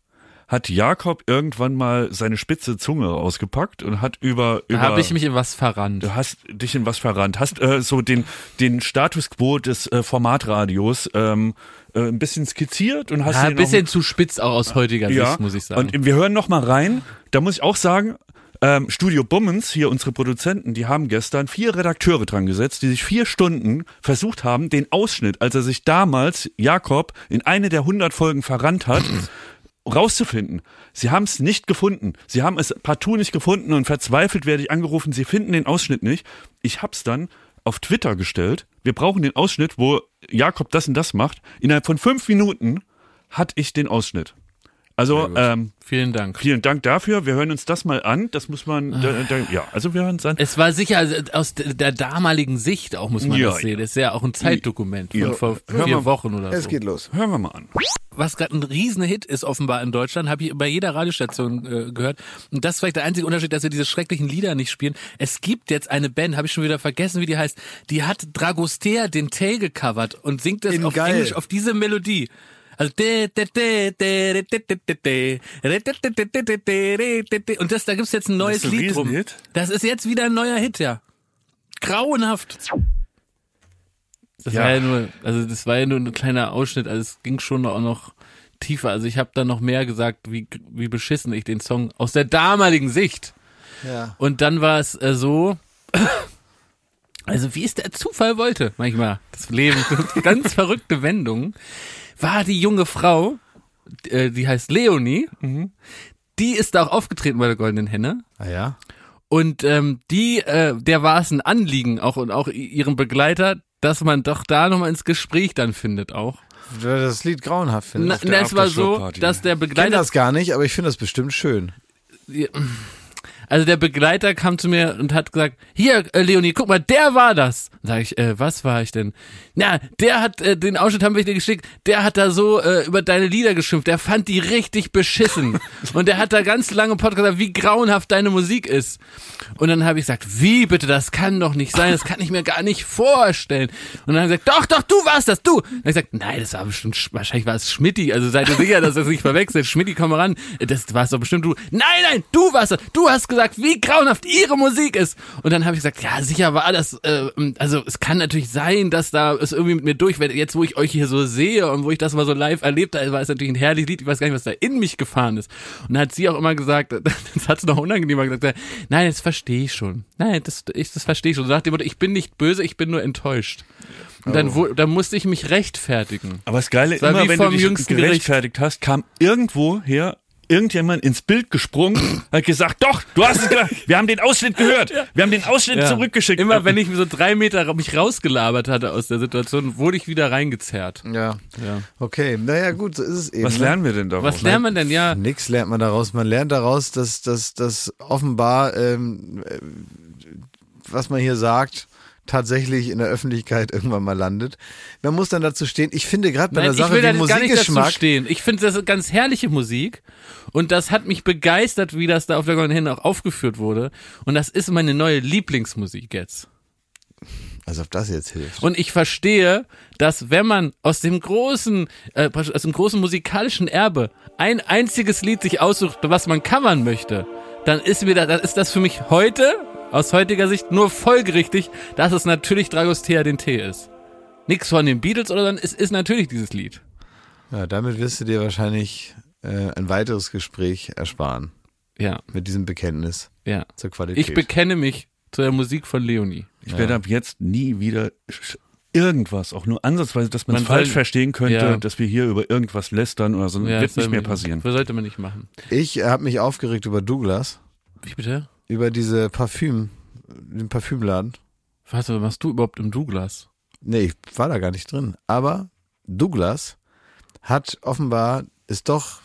hat Jakob irgendwann mal seine spitze Zunge rausgepackt und hat über, Da über habe ich mich in was verrannt. Du hast dich in was verrannt, hast äh, so den den Status quo des äh, Formatradios ähm, äh, ein bisschen skizziert und hast Ja, ein bisschen auch, zu spitz auch aus heutiger ja, Sicht, muss ich sagen. Und wir hören noch mal rein. Da muss ich auch sagen, ähm, Studio Bummens, hier unsere Produzenten, die haben gestern vier Redakteure dran gesetzt, die sich vier Stunden versucht haben, den Ausschnitt, als er sich damals, Jakob, in eine der 100 Folgen verrannt hat, rauszufinden. Sie haben es nicht gefunden. Sie haben es partout nicht gefunden und verzweifelt werde ich angerufen, sie finden den Ausschnitt nicht. Ich hab's dann auf Twitter gestellt. Wir brauchen den Ausschnitt, wo Jakob das und das macht. Innerhalb von fünf Minuten hatte ich den Ausschnitt. Also, ähm, Vielen Dank. vielen Dank dafür. Wir hören uns das mal an. Das muss man, da, da, ja, also wir hören es an. Es war sicher also aus der damaligen Sicht auch, muss man Ja, das sehen. ja. Das ist ja auch ein Zeitdokument von Ja. vor Hör vier mal. Wochen oder Es so. geht los. Hören wir mal an. Was gerade ein Riesenhit ist offenbar in Deutschland, habe ich bei jeder Radiostation äh, gehört. Und das ist vielleicht der einzige Unterschied, dass wir diese schrecklichen Lieder nicht spielen. Es gibt jetzt eine Band, habe ich schon wieder vergessen, wie die heißt. Die hat Dragostea den Tail gecovert und singt das In auf geil. Englisch auf diese Melodie. Also und das, da gibt's jetzt ein neues ein Lied drum. Das ist jetzt wieder ein neuer Hit, ja. Grauenhaft. Das Ja. war ja nur, also das war ja nur ein kleiner Ausschnitt, also es ging schon auch noch tiefer. Also ich habe da noch mehr gesagt, wie, wie beschissen ich den Song aus der damaligen Sicht. Ja. Und dann war es äh, so, also wie es der Zufall wollte, manchmal, das Leben, ganz verrückte Wendungen, war die junge Frau äh, die heißt Leonie. Die ist da auch aufgetreten bei der Goldenen Henne. Ah ja? Und ähm, die, äh, der war es ein Anliegen, auch und auch ihrem Begleiter, dass man doch da nochmal ins Gespräch dann findet auch. Das Lied grauenhaft Na, findet. der na, es war so, dass der Ich kenne Begleiter das gar nicht, aber ich finde das bestimmt schön. Also der Begleiter kam zu mir und hat gesagt, hier, äh, Leonie, guck mal, der war das. Dann sag ich, äh, was war ich denn? Na, der hat, äh, den Ausschnitt haben wir dir geschickt, der hat da so äh, über deine Lieder geschimpft, der fand die richtig beschissen. [LAUGHS] und der hat da ganz lange im Podcast gesagt, wie grauenhaft deine Musik ist. Und dann habe ich gesagt, wie bitte, das kann doch nicht sein, das kann ich mir gar nicht vorstellen. Und dann hat er gesagt, doch, doch, du warst das, du. Und dann hab ich gesagt, nein, das war bestimmt, Sch- wahrscheinlich war es Schmidti, also seid ihr sicher, dass das nicht verwechselt. Schmidti, komm mal ran, das warst doch bestimmt du. Nein, nein, du warst das, du hast gesagt, wie grauenhaft ihre Musik ist. Und dann habe ich gesagt, ja, sicher war das, äh, also es kann natürlich sein, dass da es irgendwie mit mir durchwählt. Jetzt, wo ich euch hier so sehe und wo ich das mal so live erlebt habe, war es natürlich ein herrliches Lied. Ich weiß gar nicht, was da in mich gefahren ist. Und dann hat sie auch immer gesagt, [LAUGHS] das hat sie noch unangenehmer gesagt, nein, das verstehe ich schon. Nein, das, ich, das verstehe ich schon. So nach dem Motto, ich bin nicht böse, ich bin nur enttäuscht. Und dann, wo, dann musste ich mich rechtfertigen. Aber das Geile, war immer wenn du dich gerechtfertigt hast, kam irgendwo her irgendjemand ins Bild gesprungen, [CLEARS THROAT] hat gesagt, doch, du hast es gesagt, wir haben den Ausschnitt gehört, wir haben den Ausschnitt Ja. zurückgeschickt. Immer wenn ich so drei Meter mich rausgelabert hatte aus der Situation, wurde ich wieder reingezerrt. Ja. Ja. Okay, naja, gut, so ist es eben. Was ne? lernen wir denn daraus? Was lernt man denn? Ja, Nix lernt man daraus. Man lernt daraus, dass, dass, dass offenbar, ähm, äh, was man hier sagt, tatsächlich in der Öffentlichkeit [LAUGHS] irgendwann mal landet. Man muss dann dazu stehen. Ich finde gerade bei Nein, der ich Sache will da wie jetzt gar nicht dazu Musikgeschmack. stehen. Ich finde, das ist ganz herrliche Musik. Und das hat mich begeistert, wie das da auf der Goldenen Hände auch aufgeführt wurde. Und das ist meine neue Lieblingsmusik jetzt. Also ob das jetzt hilft. Und ich verstehe, dass wenn man aus dem großen, äh, aus dem großen musikalischen Erbe ein einziges Lied sich aussucht, was man covern möchte, dann ist mir da, dann ist das für mich heute, aus heutiger Sicht, nur folgerichtig, dass es natürlich Dragostea den T ist. Nix von den Beatles oder dann, es ist natürlich dieses Lied. Ja, damit wirst du dir wahrscheinlich äh, ein weiteres Gespräch ersparen Ja, mit diesem Bekenntnis ja. zur Qualität. Ich bekenne mich zu der Musik von Leonie. Ich werde ab jetzt nie wieder irgendwas, auch nur ansatzweise, dass man es falsch verstehen könnte, Ja. dass wir hier über irgendwas lästern oder so. Ja, wird nicht mehr passieren. Das sollte man nicht machen. Ich habe mich aufgeregt über Douglas, Wie bitte? Über diese Parfüm, den Parfümladen. Was machst du überhaupt im Douglas? Nee, ich war da gar nicht drin. Aber Douglas hat offenbar, ist doch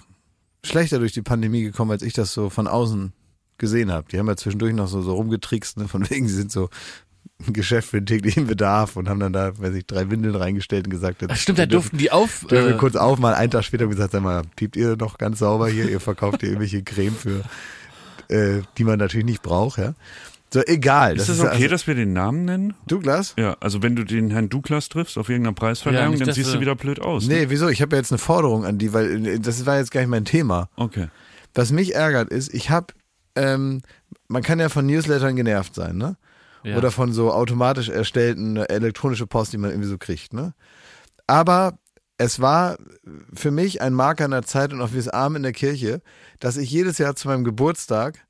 schlechter durch die Pandemie gekommen, als ich das so von außen gesehen habe. Die haben ja zwischendurch noch so, so rumgetrickst, ne? von wegen, sie sind so ein Geschäft für den täglichen Bedarf und haben dann da, weiß ich, drei Windeln reingestellt und gesagt, Ach stimmt, da durften die auf. Dürfen wir Äh, kurz aufmachen, einen Tag später gesagt, sag mal, piept ihr noch ganz sauber hier, ihr verkauft hier irgendwelche Creme für, äh, die man natürlich nicht braucht, ja. So, egal. Ist das es okay, also, dass wir den Namen nennen? Douglas? Ja, also wenn du den Herrn Douglas triffst auf irgendeiner Ja, Preisverleihung, nicht, dann siehst du wieder blöd aus. ne? Nee, wieso? Ich habe ja jetzt eine Forderung an die, weil äh, das war jetzt gar nicht mein Thema. Okay. Was mich ärgert ist, ich habe, ähm, man kann ja von Newslettern genervt sein, ne? ja. Oder von so automatisch erstellten äh, elektronische Post, die man irgendwie so kriegt, ne? Aber es war für mich ein Marker einer Zeit und auch wie das Arm in der Kirche, dass ich jedes Jahr zu meinem Geburtstag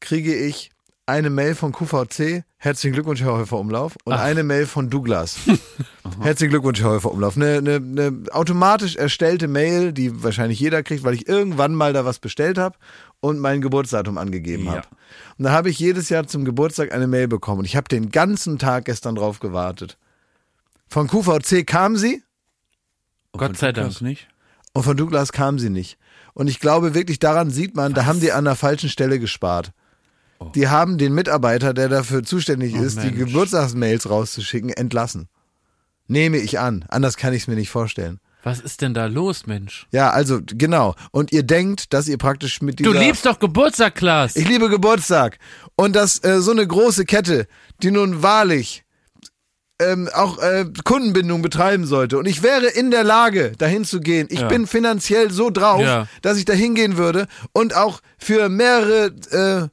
kriege ich eine Mail von QVC, herzlichen Glückwunsch, Herr Häufer Umlauf, und Ach. eine Mail von Douglas. [LAUGHS] herzlichen Glückwunsch, Herr Häufer Umlauf. Eine, eine, eine automatisch erstellte Mail, die wahrscheinlich jeder kriegt, weil ich irgendwann mal da was bestellt habe und mein Geburtsdatum angegeben Ja. habe. Und da habe ich jedes Jahr zum Geburtstag eine Mail bekommen. Und ich habe den ganzen Tag gestern drauf gewartet. Von QVC kam sie Gott Von sei Douglas Dank. nicht. und von Douglas kam sie nicht. Und ich glaube wirklich, daran sieht man, da haben die an der falschen Stelle gespart. Die haben den Mitarbeiter, der dafür zuständig Oh, ist, die Mensch. Geburtstagsmails rauszuschicken, entlassen. Nehme ich an. Anders kann ich es mir nicht vorstellen. Was ist denn da los, Mensch? Ja, also genau. Und ihr denkt, dass ihr praktisch mit dieser... Du liebst doch Geburtstag, Klaas. Ich liebe Geburtstag. Und dass äh, so eine große Kette, die nun wahrlich ähm, auch äh, Kundenbindung betreiben sollte. Und ich wäre in der Lage, dahin zu gehen. Ich Ja. bin finanziell so drauf, Ja. dass ich dahin gehen würde und auch für mehrere äh,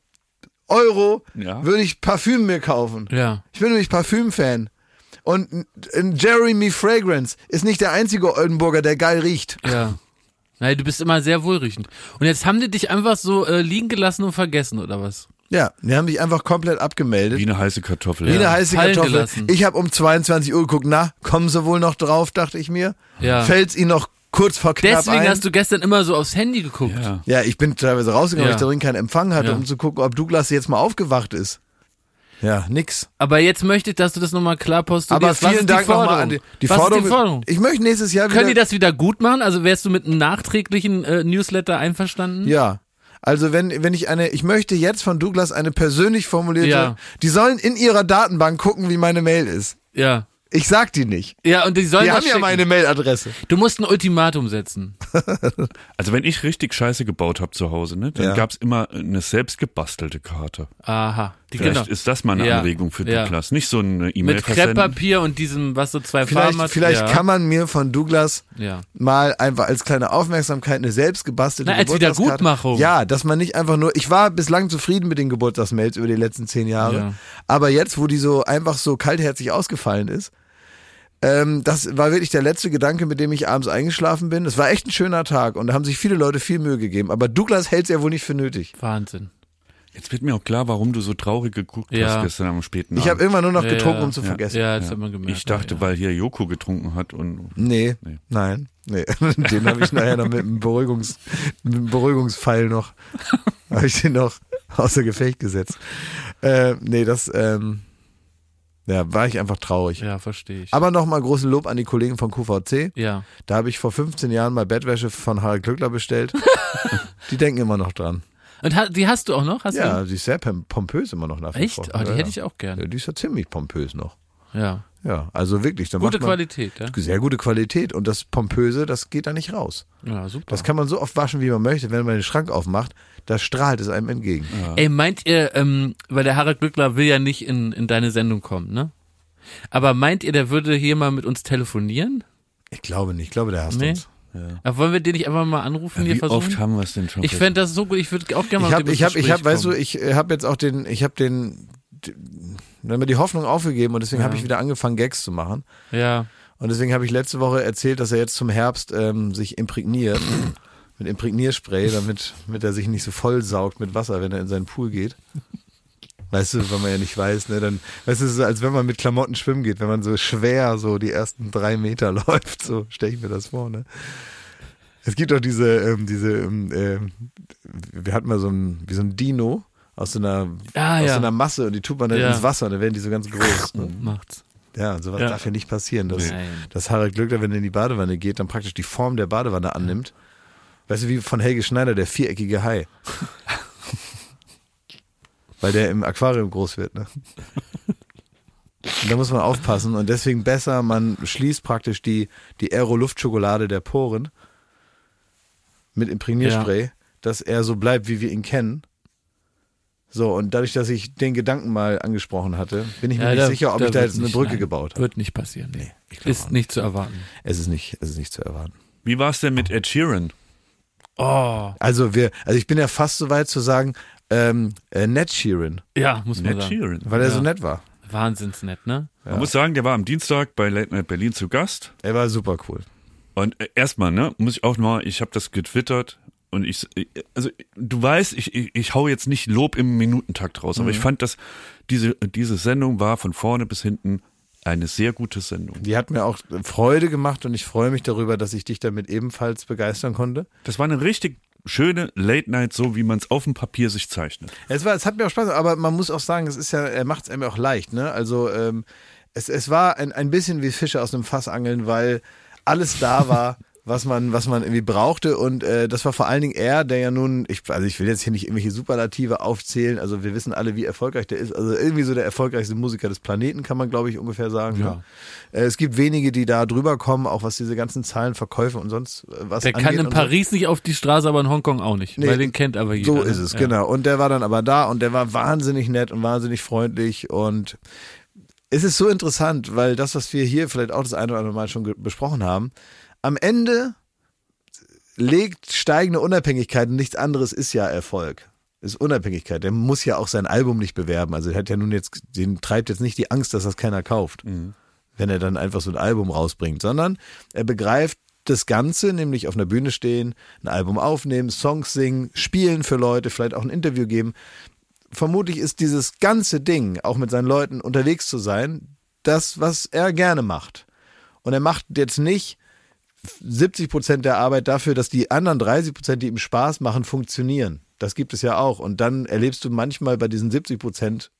Euro Ja. würde ich Parfüm mir kaufen. ja. Ich bin nämlich Parfüm-Fan. Und Jeremy Fragrance ist nicht der einzige Oldenburger, der geil riecht. Ja. Nein, du bist immer sehr wohlriechend. Und jetzt haben die dich einfach so äh, liegen gelassen und vergessen, oder was? Ja, die haben mich einfach komplett abgemeldet. Wie eine heiße Kartoffel. Wie Ja. eine heiße fallen Kartoffel. gelassen. Ich habe um 22 Uhr geguckt, na, kommen sie wohl noch drauf, dachte ich mir. Ja. Fällt's ihnen noch kurz vor knapp Deswegen ein. hast du gestern immer so aufs Handy geguckt. Ja. ja, ich bin teilweise rausgegangen, weil Ja. ich darin keinen Empfang hatte, Ja. um zu gucken, ob Douglas jetzt mal aufgewacht ist. Ja, nix. Aber jetzt möchte ich, dass du das nochmal klar postulierst. Aber Was vielen Dank nochmal an die, die Was Forderung. ist die Forderung? Ich möchte nächstes Jahr Können die wieder. das wieder gut machen? Also wärst du mit einem nachträglichen äh, Newsletter einverstanden? Ja. Also wenn, wenn ich eine, ich möchte jetzt von Douglas eine persönlich formulierte, Ja. die sollen in ihrer Datenbank gucken, wie meine Mail ist. Ja. Ich sag die nicht. Ja, und die sollen Die haben ja schicken. meine Mailadresse. Du musst ein Ultimatum setzen. [LAUGHS] Also wenn ich richtig Scheiße gebaut habe zu Hause, ne, dann Ja. gab's immer eine selbst gebastelte Karte. Aha. Vielleicht genau. ist das mal eine Ja. Anregung für Ja. Douglas. Nicht so eine E-Mail Mit. Krepppapier und diesem, was so zwei Farben Vielleicht, hat. vielleicht ja. kann man mir von Douglas Ja. mal einfach als kleine Aufmerksamkeit eine selbst gebastelte Na, als Geburtstagskarte- Wiedergutmachung. Ja, dass man nicht einfach nur, ich war bislang zufrieden mit den Geburtstagsmails über die letzten zehn Jahre, Ja. aber jetzt, wo die so einfach so kaltherzig ausgefallen ist, ähm, das war wirklich der letzte Gedanke, mit dem ich abends eingeschlafen bin. Es war echt ein schöner Tag und da haben sich viele Leute viel Mühe gegeben, aber Douglas hält es ja wohl nicht für nötig. Wahnsinn. Jetzt wird mir auch klar, warum du so traurig geguckt Ja. hast gestern am späten Ich Abend. habe irgendwann nur noch getrunken, ja. um zu vergessen. Ja, das hat man gemerkt. ich dachte, ja. weil hier Joko getrunken hat und Nee, Nee. nein, nee. [LAUGHS] Den habe ich nachher noch mit einem, Beruhigungs, mit einem Beruhigungspfeil noch, [LAUGHS] habe ich den noch außer Gefecht gesetzt. Äh, nee, das, ähm, ja, war ich einfach traurig. Ja, verstehe ich. Aber nochmal großen Lob an die Kollegen von QVC. ja. Da habe ich vor 15 Jahren mal Bettwäsche von Harald Glückler bestellt. [LAUGHS] die denken immer noch dran. Und ha die hast du auch noch? Hast Ja, die ist sehr pom- pompös immer noch nach wie Echt? vor. Oh, die ja, hätte ja. ich auch gern. Ja, die ist ja ziemlich pompös noch. Ja. Ja, also wirklich. Da Gute Qualität, ja. Sehr gute Qualität. Und das Pompöse, das geht da nicht raus. Ja, super. Das kann man so oft waschen, wie man möchte. Wenn man den Schrank aufmacht, da strahlt es einem entgegen. Ey, meint ihr, ähm, weil der Harald Glückler will ja nicht in, in deine Sendung kommen, ne? Aber meint ihr, der würde hier mal mit uns telefonieren? Ich glaube nicht. Ich glaube, der hasst Nee. uns. Aber wollen wir den nicht einfach mal anrufen, hier wie versuchen? oft haben wir es denn schon ich fände das so gut, ich würde auch gerne mal Ich mit habe, dem ich habe, ich ins habe, weißt du, ich habe jetzt auch den, ich habe den, dann wir die Hoffnung aufgegeben und deswegen Ja. habe ich wieder angefangen, Gags zu machen. kommen. Ja. Und deswegen habe ich letzte Woche erzählt, dass er jetzt zum Herbst ähm, sich imprägniert [LAUGHS] mit Imprägnierspray, damit, damit er sich nicht so voll saugt mit Wasser, wenn er in seinen Pool geht. Weißt du, wenn man ja nicht weiß, ne, dann, weißt du, es ist so, als wenn man mit Klamotten schwimmen geht, wenn man so schwer so die ersten drei Meter [LAUGHS] läuft, so stelle ich mir das vor, ne. Es gibt auch diese, ähm, diese, ähm, ähm, wir hatten mal so ein, wie so ein Dino aus so einer, Ah, aus ja. so einer Masse und die tut man dann Ja. ins Wasser und dann werden die so ganz groß. Ne? Macht's. Ja, und sowas Ja. darf ja nicht passieren, dass, Nein. dass Harald Glückler, wenn er in die Badewanne geht, dann praktisch die Form der Badewanne annimmt. Weißt du, wie von Helge Schneider, der viereckige Hai. [LAUGHS] Weil der im Aquarium groß wird, ne? Und [LAUGHS] da muss man aufpassen und deswegen besser, man schließt praktisch die, die Aero-Luftschokolade der Poren mit Imprägnierspray, dass er so bleibt, wie wir ihn kennen. So, und dadurch, dass ich den Gedanken mal angesprochen hatte, bin ich mir Ja, nicht da- sicher, ob da ich da jetzt eine nicht- Brücke nein, gebaut habe. Wird nicht passieren. Nee. Ist nicht zu erwarten. Es ist nicht, es ist nicht zu erwarten. Wie war es denn mit Ed Sheeran? Oh. Also wir, also ich bin ja fast so weit zu sagen, ähm, äh, Ned Sheeran, Ja, muss man Ed sagen. Sheeran. weil er Ja. so nett war. Wahnsinnsnett, ne? Man muss sagen, der war am Dienstag bei Late Night Berlin zu Gast. Er war super cool. Und äh, erstmal, ne, muss ich auch mal, ich habe das getwittert und ich, also du weißt, ich, ich, ich hau jetzt nicht Lob im Minutentakt raus, aber ich fand, dass diese, diese Sendung war von vorne bis hinten eine sehr gute Sendung. Die hat mir auch Freude gemacht und ich freue mich darüber, dass ich dich damit ebenfalls begeistern konnte. Das war eine richtig schöne Late Night, so wie man es auf dem Papier sich zeichnet. Es war, es hat mir auch Spaß, gemacht, aber man muss auch sagen, es ist ja, er macht es einem auch leicht, ne? Also ähm, es, es war ein, ein bisschen wie Fische aus einem Fass angeln, weil alles da war, [LAUGHS] was man, was man irgendwie brauchte. Und äh, das war vor allen Dingen er, der ja nun, ich, also ich will jetzt hier nicht irgendwelche Superlative aufzählen, also wir wissen alle, wie erfolgreich der ist. Also irgendwie so der erfolgreichste Musiker des Planeten, kann man, glaube ich, ungefähr sagen. Ja. Ne? Äh, es gibt wenige, die da drüber kommen, auch was diese ganzen Zahlen, Verkäufe und sonst äh, was Der kann in und so. Paris nicht auf die Straße, aber in Hongkong auch nicht. Nee, weil den kennt aber jeder. So ne? ist es, Ja. genau. Und der war dann aber da und der war wahnsinnig nett und wahnsinnig freundlich und es ist so interessant, weil das, was wir hier vielleicht auch das eine oder andere Mal schon besprochen haben, am Ende legt steigende Unabhängigkeit und nichts anderes ist ja Erfolg. Ist Unabhängigkeit. Der muss ja auch sein Album nicht bewerben. Also er hat ja nun jetzt, den treibt jetzt nicht die Angst, dass das keiner kauft, wenn er dann einfach so ein Album rausbringt, sondern er begreift das Ganze, nämlich auf einer Bühne stehen, ein Album aufnehmen, Songs singen, spielen für Leute, vielleicht auch ein Interview geben. Vermutlich ist dieses ganze Ding, auch mit seinen Leuten unterwegs zu sein, das, was er gerne macht. Und er macht jetzt nicht 70 Prozent der Arbeit dafür, dass die anderen 30 Prozent, die ihm Spaß machen, funktionieren. Das gibt es ja auch. Und dann erlebst du manchmal bei diesen 70 Prozent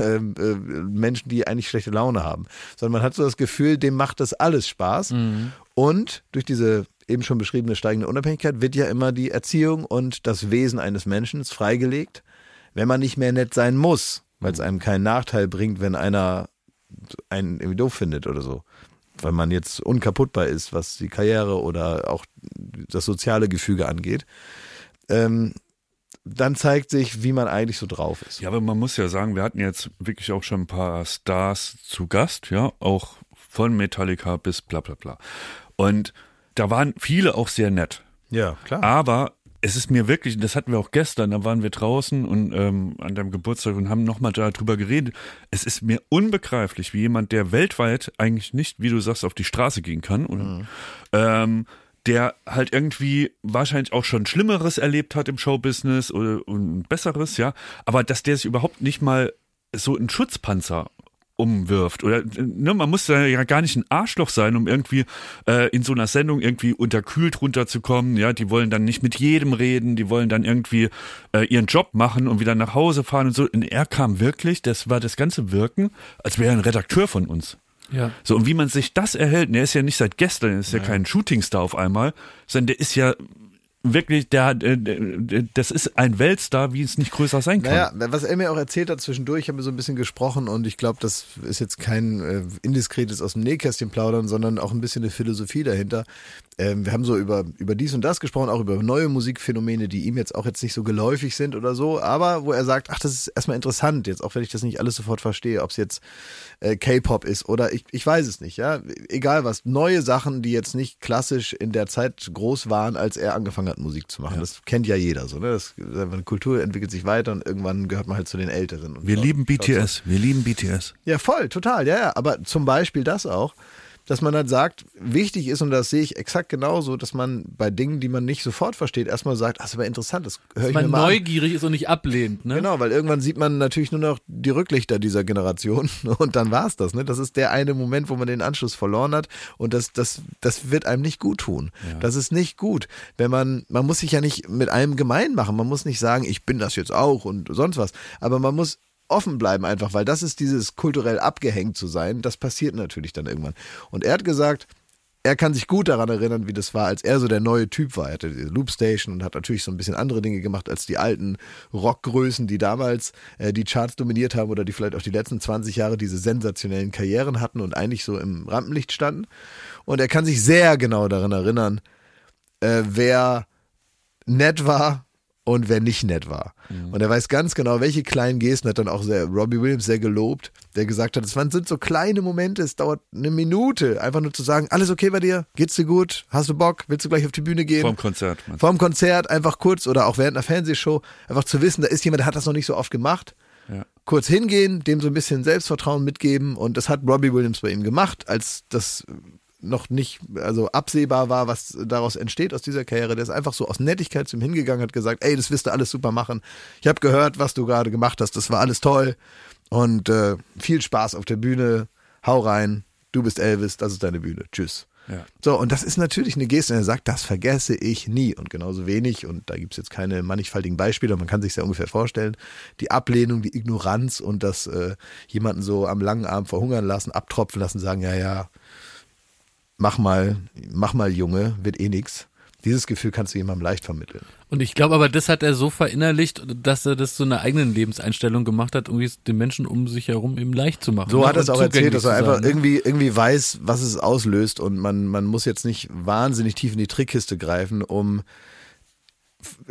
äh, äh, Menschen, die eigentlich schlechte Laune haben. Sondern man hat so das Gefühl, dem macht das alles Spaß. Mhm. Und durch diese eben schon beschriebene steigende Unabhängigkeit wird ja immer die Erziehung und das Wesen eines Menschen freigelegt, wenn man nicht mehr nett sein muss, weil es einem keinen Nachteil bringt, wenn einer einen irgendwie doof findet oder so. Weil man jetzt unkaputtbar ist, was die Karriere oder auch das soziale Gefüge angeht. Ähm, dann zeigt sich, wie man eigentlich so drauf ist. Ja, aber man muss ja sagen, wir hatten jetzt wirklich auch schon ein paar Stars zu Gast, ja, auch von Metallica bis bla bla bla. Und da waren viele auch sehr nett. Ja, klar. Aber es ist mir wirklich, das hatten wir auch gestern, da waren wir draußen und ähm, an deinem Geburtstag und haben nochmal darüber geredet. Es ist mir unbegreiflich, wie jemand, der weltweit eigentlich nicht, wie du sagst, auf die Straße gehen kann, oder, mhm. ähm, der halt irgendwie wahrscheinlich auch schon Schlimmeres erlebt hat im Showbusiness oder und Besseres, ja, aber dass der sich überhaupt nicht mal so einen Schutzpanzer umwirft. Oder ne, man muss ja gar nicht ein Arschloch sein, um irgendwie äh, in so einer Sendung irgendwie unterkühlt runterzukommen. Ja, die wollen dann nicht mit jedem reden, die wollen dann irgendwie äh, ihren Job machen und wieder nach Hause fahren und so. Und er kam wirklich, das war das ganze Wirken, als wäre er ein Redakteur von uns. Ja. So, und wie man sich das erhält, er ist ja nicht seit gestern, er ist ja, ja kein Shootingstar auf einmal, sondern der ist ja wirklich, der, das ist ein Weltstar, wie es nicht größer sein kann. Naja, was er mir auch erzählt hat zwischendurch, ich habe so ein bisschen gesprochen und ich glaube, das ist jetzt kein äh, indiskretes aus dem Nähkästchen plaudern, sondern auch ein bisschen eine Philosophie dahinter. Ähm, wir haben so über, über dies und das gesprochen, auch über neue Musikphänomene, die ihm jetzt auch jetzt nicht so geläufig sind oder so, aber wo er sagt, ach, das ist erstmal interessant, jetzt auch wenn ich das nicht alles sofort verstehe, ob es jetzt äh, K-Pop ist oder ich, ich weiß es nicht, ja. Egal was, neue Sachen, die jetzt nicht klassisch in der Zeit groß waren, als er angefangen hat, Musik zu machen. Ja. Das kennt ja jeder so, ne? Das, Kultur entwickelt sich weiter und irgendwann gehört man halt zu den Älteren. wir lieben BTS, wir lieben BTS. Ja, voll, total, ja, ja. Aber zum Beispiel das auch dass man halt sagt, wichtig ist, und das sehe ich exakt genauso, dass man bei Dingen, die man nicht sofort versteht, erstmal sagt, das ist aber interessant, das höre ich man mir mal neugierig an. ist und nicht ablehnt. Ne? Genau, weil irgendwann sieht man natürlich nur noch die Rücklichter dieser Generation [LAUGHS] und dann war es das. Ne? Das ist der eine Moment, wo man den Anschluss verloren hat und das, das, das wird einem nicht gut tun. Ja. Das ist nicht gut. Wenn man, man muss sich ja nicht mit einem gemein machen, man muss nicht sagen, ich bin das jetzt auch und sonst was, aber man muss offen bleiben einfach, weil das ist dieses kulturell abgehängt zu sein. Das passiert natürlich dann irgendwann. Und er hat gesagt, er kann sich gut daran erinnern, wie das war, als er so der neue Typ war. Er hatte diese Loopstation und hat natürlich so ein bisschen andere Dinge gemacht als die alten Rockgrößen, die damals äh, die Charts dominiert haben oder die vielleicht auch die letzten 20 Jahre diese sensationellen Karrieren hatten und eigentlich so im Rampenlicht standen. Und er kann sich sehr genau daran erinnern, äh, wer nett war und wer nicht nett war. Mhm. Und er weiß ganz genau, welche kleinen Gesten hat dann auch sehr, Robbie Williams sehr gelobt, der gesagt hat, es sind so kleine Momente, es dauert eine Minute, einfach nur zu sagen, alles okay bei dir? Geht's dir gut? Hast du Bock? Willst du gleich auf die Bühne gehen? Vorm Konzert. Vorm Konzert, einfach kurz oder auch während einer Fernsehshow, einfach zu wissen, da ist jemand, der hat das noch nicht so oft gemacht. Ja. Kurz hingehen, dem so ein bisschen Selbstvertrauen mitgeben und das hat Robbie Williams bei ihm gemacht, als das noch nicht also absehbar war, was daraus entsteht aus dieser Karriere. Der ist einfach so aus Nettigkeit zu ihm hingegangen, hat gesagt, ey, das wirst du alles super machen. Ich habe gehört, was du gerade gemacht hast, das war alles toll und äh, viel Spaß auf der Bühne. Hau rein, du bist Elvis, das ist deine Bühne. Tschüss. Ja. So, und das ist natürlich eine Geste, und er sagt, das vergesse ich nie und genauso wenig, und da gibt es jetzt keine mannigfaltigen Beispiele, man kann sich ja ungefähr vorstellen, die Ablehnung, die Ignoranz und das äh, jemanden so am langen Arm verhungern lassen, abtropfen lassen, sagen, ja, ja, mach mal, mach mal Junge, wird eh nix. Dieses Gefühl kannst du jemandem leicht vermitteln. Und ich glaube aber, das hat er so verinnerlicht, dass er das so eine eigenen Lebenseinstellung gemacht hat, irgendwie den Menschen um sich herum eben leicht zu machen. So ne? hat er es auch erzählt, dass er einfach ne? irgendwie, irgendwie weiß, was es auslöst und man, man muss jetzt nicht wahnsinnig tief in die Trickkiste greifen, um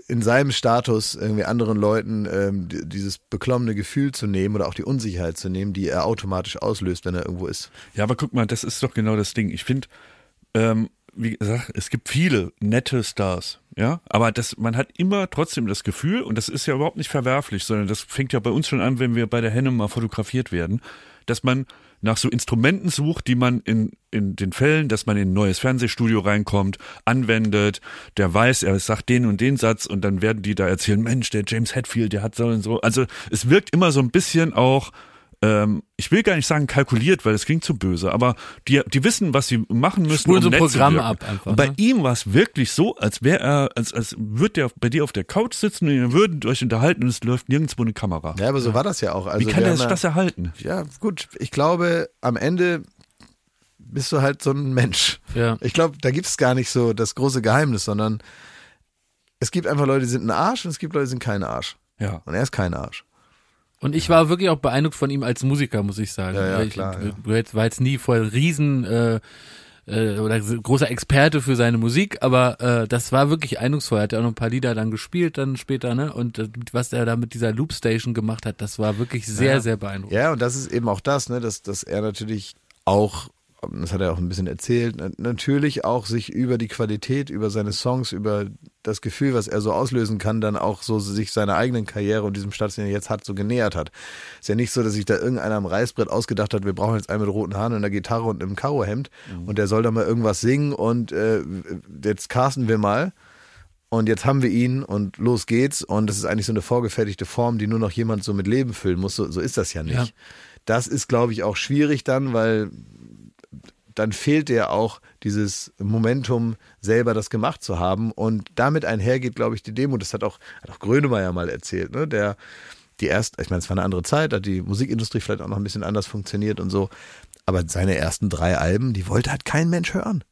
in seinem Status irgendwie anderen Leuten ähm, dieses beklommene Gefühl zu nehmen oder auch die Unsicherheit zu nehmen, die er automatisch auslöst, wenn er irgendwo ist. Ja, aber guck mal, das ist doch genau das Ding. Ich finde, ähm, wie gesagt, es gibt viele nette Stars, ja, aber das, man hat immer trotzdem das Gefühl, und das ist ja überhaupt nicht verwerflich, sondern das fängt ja bei uns schon an, wenn wir bei der Henne mal fotografiert werden, dass man nach so Instrumenten sucht, die man in, in den Fällen, dass man in ein neues Fernsehstudio reinkommt, anwendet, der weiß, er sagt den und den Satz und dann werden die da erzählen, Mensch, der James Hetfield, der hat so und so. Also es wirkt immer so ein bisschen auch ähm, ich will gar nicht sagen kalkuliert, weil das klingt zu böse, aber die, die wissen, was sie machen müssen. Spulen so um nett zu Programm wirken. ab einfach, Und bei ne? ihm war es wirklich so, als wäre er, als, als würde der bei dir auf der Couch sitzen und ihr würdet euch unterhalten und es läuft nirgendwo eine Kamera. Ja, aber so war das ja auch. Also Wie kann er ja- das erhalten? Ja, gut. Ich glaube, am Ende bist du halt so ein Mensch. Ja. Ich glaube, da gibt es gar nicht so das große Geheimnis, sondern es gibt einfach Leute, die sind ein Arsch und es gibt Leute, die sind kein Arsch. Ja. Und er ist kein Arsch. Und ich war wirklich auch beeindruckt von ihm als Musiker, muss ich sagen. Ja, ja, ich klar, ja. war jetzt- war jetzt nie voll riesen äh, äh, oder großer Experte für seine Musik, aber äh, das war wirklich eindrucksvoll. Er hat ja auch noch ein paar Lieder dann gespielt dann später, ne? Und äh, was er da mit dieser Loopstation gemacht hat, das war wirklich sehr, Ja. sehr beeindruckend. Ja, und das ist eben auch das, ne, dass, dass er natürlich auch, das hat er auch ein bisschen erzählt, na- natürlich auch sich über die Qualität, über seine Songs, über das Gefühl, was er so auslösen kann, dann auch so sich seiner eigenen Karriere und diesem Status, den er jetzt hat, so genähert hat. Ist ja nicht so, dass sich da irgendeiner am Reißbrett ausgedacht hat, wir brauchen jetzt einen mit roten Haaren und einer Gitarre und einem Karohemd und der soll da mal irgendwas singen und äh, jetzt casten wir mal. Und jetzt haben wir ihn und los geht's. Und das ist eigentlich so eine vorgefertigte Form, die nur noch jemand so mit Leben füllen muss. So, so ist das ja nicht. Ja. Das ist, glaube ich, auch schwierig dann, weil dann fehlt dir auch dieses Momentum, selber das gemacht zu haben. Und damit einhergeht, glaube ich, die Demo. Das hat auch, hat auch Grönemeyer mal erzählt, ne? Der die erst, ich meine, es war eine andere Zeit, hat die Musikindustrie vielleicht auch noch ein bisschen anders funktioniert und so. Aber seine ersten drei Alben, die wollte halt kein Mensch hören.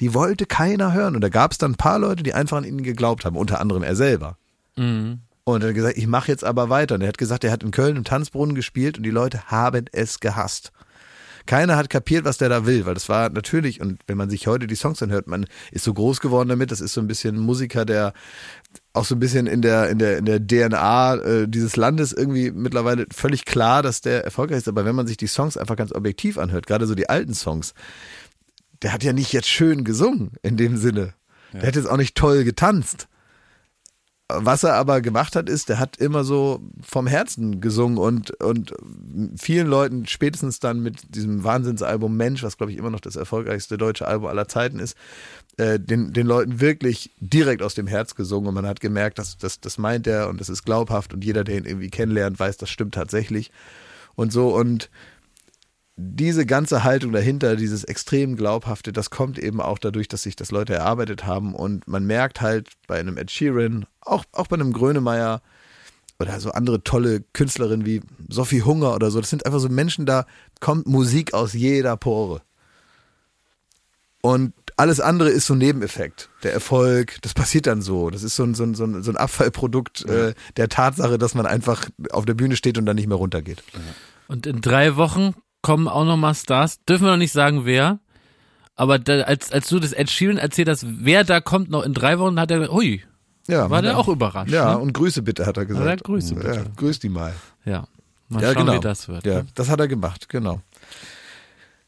Die wollte keiner hören. Und da gab es dann ein paar Leute, die einfach an ihn geglaubt haben, unter anderem er selber. Mhm. Und er hat gesagt, ich mache jetzt aber weiter. Und er hat gesagt, er hat in Köln im Tanzbrunnen gespielt und die Leute haben es gehasst. Keiner hat kapiert, was der da will, weil das war natürlich, und wenn man sich heute die Songs anhört, man ist so groß geworden damit, das ist so ein bisschen ein Musiker, der auch so ein bisschen in der, in der, in der DNA äh, dieses Landes irgendwie mittlerweile völlig klar, dass der erfolgreich ist. Aber wenn man sich die Songs einfach ganz objektiv anhört, gerade so die alten Songs, der hat ja nicht jetzt schön gesungen in dem Sinne. Der hat jetzt auch nicht toll getanzt. Was er aber gemacht hat, ist, der hat immer so vom Herzen gesungen und, und vielen Leuten spätestens dann mit diesem Wahnsinnsalbum Mensch, was glaube ich immer noch das erfolgreichste deutsche Album aller Zeiten ist, äh, den, den Leuten wirklich direkt aus dem Herz gesungen und man hat gemerkt, dass das, das meint er und das ist glaubhaft und jeder, der ihn irgendwie kennenlernt, weiß, das stimmt tatsächlich. Und so und diese ganze Haltung dahinter, dieses extrem glaubhafte, das kommt eben auch dadurch, dass sich das Leute erarbeitet haben und man merkt halt bei einem Ed Sheeran, auch, auch bei einem Grönemeyer oder so andere tolle Künstlerinnen wie Sophie Hunger oder so, das sind einfach so Menschen, da kommt Musik aus jeder Pore. Und alles andere ist so ein Nebeneffekt. Der Erfolg, das passiert dann so. Das ist so ein, so ein, so ein, Abfallprodukt äh, der Tatsache, dass man einfach auf der Bühne steht und dann nicht mehr runtergeht. Und in drei Wochen kommen auch nochmal Stars. Dürfen wir noch nicht sagen, wer. Aber da, als, als du das Ed Sheeran erzählt hast, wer da kommt noch in drei Wochen, hat er gesagt, hui, Ja, war der auch überrascht. Ja, ne? und Grüße bitte, hat er gesagt. er Grüße bitte. Ja, grüß die mal. ja. Mal ja, schauen, genau. wie das wird. Ja, ne? das hat er gemacht, genau.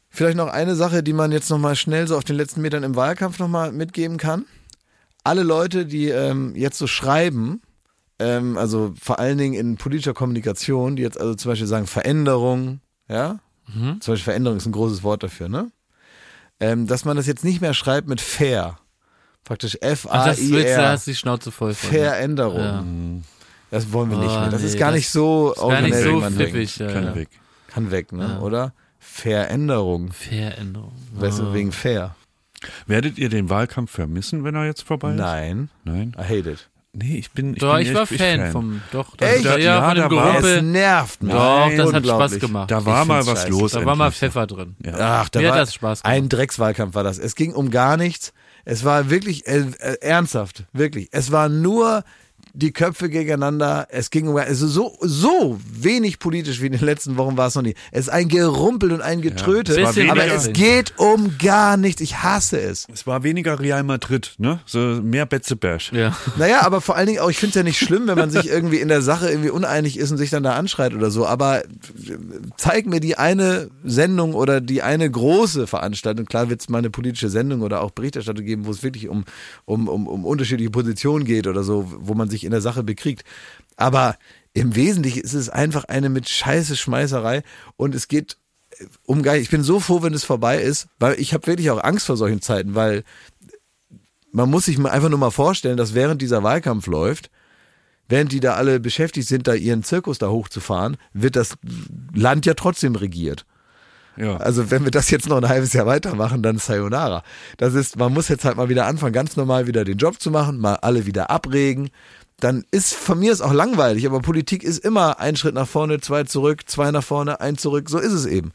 Vielleicht noch eine Sache, die man jetzt nochmal schnell so auf den letzten Metern im Wahlkampf nochmal mitgeben kann. Alle Leute, die ähm, jetzt so schreiben, ähm, also vor allen Dingen in politischer Kommunikation, die jetzt also zum Beispiel sagen Veränderung, ja, Mhm. zum Beispiel Veränderung ist ein großes Wort dafür, ne? Ähm, dass man das jetzt nicht mehr schreibt mit fair. Praktisch Ach, das willst du, da F-A-I-R. hast die Schnauze voll von. ne? Veränderung. Ja. Das wollen wir nicht Oh, mehr. Das nee, ist gar das nicht so nicht originell, so pfiffig. Ja, Kann ja. weg. Kann weg, ne? Ja. Oder? Veränderung. Veränderung. Weißt du, Ah. wegen fair. Werdet ihr den Wahlkampf vermissen, wenn er jetzt vorbei ist? Nein. Nein? I hate it. Nee, ich bin. Ich, Doch, bin ich war echt Fan, vom, doch, das, Echt? ja, Ja, von dem da war- Es nervt mich. Doch, das hat Spaß gemacht. Da Ich war mal find's was scheiße. los. Da war mal endlich. Pfeffer drin. Ja. Ach, da Mir hat war das Spaß gemacht. ein Dreckswahlkampf war das. Es ging um gar nichts. Es war wirklich äh, äh, ernsthaft, wirklich. Es war nur die Köpfe gegeneinander. Es ging um also so so wenig politisch wie in den letzten Wochen war es noch nie. Es ist ein Gerumpel und ein Getröte, Bisschen aber es geht um gar nichts. Ich hasse es. Es war weniger Real Madrid, ne? So mehr Betzeberg. Ja. Naja, aber vor allen Dingen auch, ich finde es ja nicht schlimm, wenn man sich irgendwie in der Sache irgendwie uneinig ist und sich dann da anschreit oder so, aber zeig mir die eine Sendung oder die eine große Veranstaltung, klar wird es mal eine politische Sendung oder auch Berichterstattung geben, wo es wirklich um, um, um, um unterschiedliche Positionen geht oder so, wo man sich in der Sache bekriegt. Aber im Wesentlichen ist es einfach eine mit Scheiße Schmeißerei und es geht um geil. Ich bin so froh, wenn es vorbei ist, weil ich habe wirklich auch Angst vor solchen Zeiten, weil man muss sich einfach nur mal vorstellen, dass während dieser Wahlkampf läuft, während die da alle beschäftigt sind, da ihren Zirkus da hochzufahren, wird das Land ja trotzdem regiert. Ja. Also wenn wir das jetzt noch ein halbes Jahr weitermachen, dann Sayonara. Das ist, man muss jetzt halt mal wieder anfangen, ganz normal wieder den Job zu machen, mal alle wieder abregen. Dann ist von mir ist auch langweilig, aber Politik ist immer ein Schritt nach vorne, zwei zurück, zwei nach vorne, ein zurück. So ist es eben.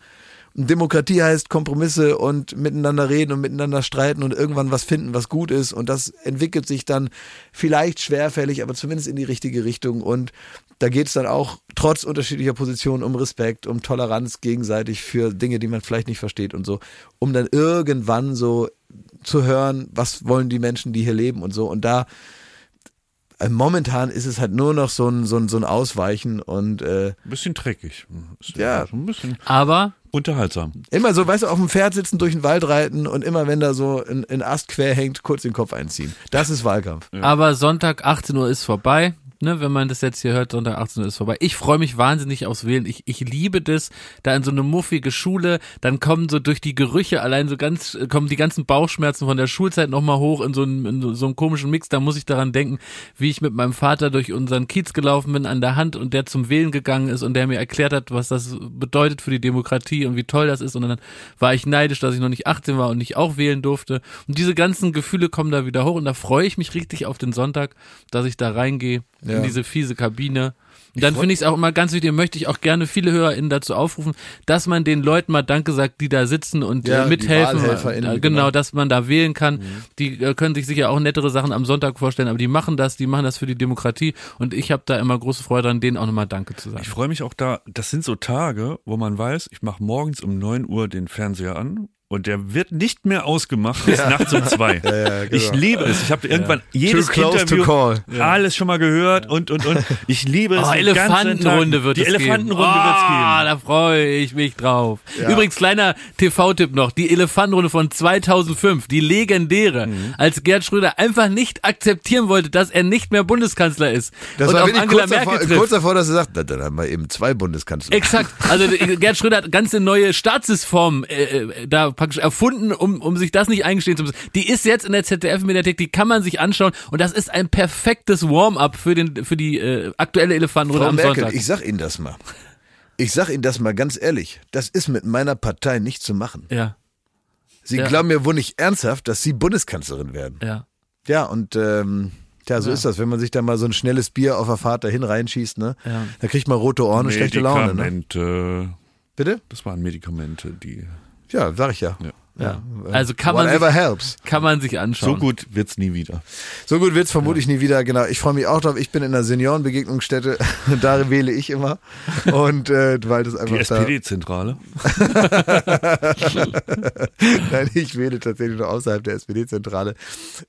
Demokratie heißt Kompromisse und miteinander reden und miteinander streiten und irgendwann was finden, was gut ist. Und das entwickelt sich dann vielleicht schwerfällig, aber zumindest in die richtige Richtung. Und da geht es dann auch trotz unterschiedlicher Positionen um Respekt, um Toleranz gegenseitig für Dinge, die man vielleicht nicht versteht und so, um dann irgendwann so zu hören, was wollen die Menschen, die hier leben und so. Und da äh, momentan ist es halt nur noch so ein, so ein, so ein Ausweichen und äh, Ein bisschen dreckig. Ist Ja. so Ein bisschen Aber unterhaltsam. immer so, weißt du, auf dem Pferd sitzen, durch den Wald reiten und immer wenn da so ein, ein Ast quer hängt, kurz den Kopf einziehen. Das ist Wahlkampf. Aber Sonntag 18 Uhr ist vorbei. Ne, wenn man das jetzt hier hört, Sonntag 18 Uhr ist vorbei. Ich freue mich wahnsinnig aufs Wählen. Ich, ich liebe das, da in so eine muffige Schule, dann kommen so durch die Gerüche allein so ganz, kommen die ganzen Bauchschmerzen von der Schulzeit nochmal hoch in so, einen, in so- so einem komischen Mix. Da muss ich daran denken, wie ich mit meinem Vater durch unseren Kiez gelaufen bin an der Hand und der zum Wählen gegangen ist und der mir erklärt hat, was das bedeutet für die Demokratie und wie toll das ist. Und dann war ich neidisch, dass ich noch nicht 18 war und nicht auch wählen durfte. Und diese ganzen Gefühle kommen da wieder hoch und da freue ich mich richtig auf den Sonntag, dass ich da reingehe Ja. in diese fiese Kabine. Und dann finde ich es auch immer ganz wichtig, möchte ich auch gerne viele HörerInnen dazu aufrufen, dass man den Leuten mal Danke sagt, die da sitzen und Ja, äh, die mithelfen. Äh, genau, genau. dass man da wählen kann. Die äh, können sich sicher auch nettere Sachen am Sonntag vorstellen, aber die machen das, die machen das für die Demokratie und ich habe da immer große Freude dran, denen auch nochmal Danke zu sagen. Ich freue mich auch da, das sind so Tage, wo man weiß, ich mache morgens um 9 Uhr den Fernseher an und der wird nicht mehr ausgemacht bis nachts um zwei. [LAUGHS] ja, genau. Ich liebe es. Ich habe irgendwann jedes Interview alles schon mal gehört und und und ich liebe es. Oh, den ganzen Elefantenrunde wird Die es geben. Elefantenrunde oh, wird's geben. da freue ich mich drauf. Ja. Übrigens, kleiner TV-Tipp noch. Die Elefantenrunde von 2005, die legendäre, Mhm. als Gerd Schröder einfach nicht akzeptieren wollte, dass er nicht mehr Bundeskanzler ist. Das und war auf wirklich Angela kurz Merkel davor, trifft. kurz davor, dass er sagt, na, dann haben wir eben zwei Bundeskanzler. Exakt. Also Gerd Schröder hat ganze neue Staatsform äh, äh, da praktisch erfunden, um, um sich das nicht eingestehen zu müssen. Die ist jetzt in der ZDF-Mediathek, die kann man sich anschauen und das ist ein perfektes Warm-up für, den, für die äh, aktuelle Elefantenrunde Frau am Merkel, Sonntag. ich sag Ihnen das mal. Ich sag Ihnen das mal ganz ehrlich. Das ist mit meiner Partei nicht zu machen. ja, Sie Ja. glauben mir wohl nicht ernsthaft, dass Sie Bundeskanzlerin werden. ja. Ja, und ähm, ja, so ist das, wenn man sich da mal so ein schnelles Bier auf der Fahrt dahin reinschießt, ne? Ja. Da kriegt man rote Ohren und schlechte Laune, ne? Medikamente. Bitte? Das waren Medikamente, die. Ja, sag ich ja. Ja. Ja. Also kann man, Whatever sich, helps. kann man sich anschauen. So gut wird's nie wieder. So gut wird's vermutlich nie wieder. Genau. Ich freue mich auch drauf. Ich bin in einer Seniorenbegegnungsstätte. [LAUGHS] da wähle ich immer. Und äh, weil das einfach Die SPD-Zentrale. [LAUGHS] Nein, ich wähle tatsächlich nur außerhalb der SPD-Zentrale.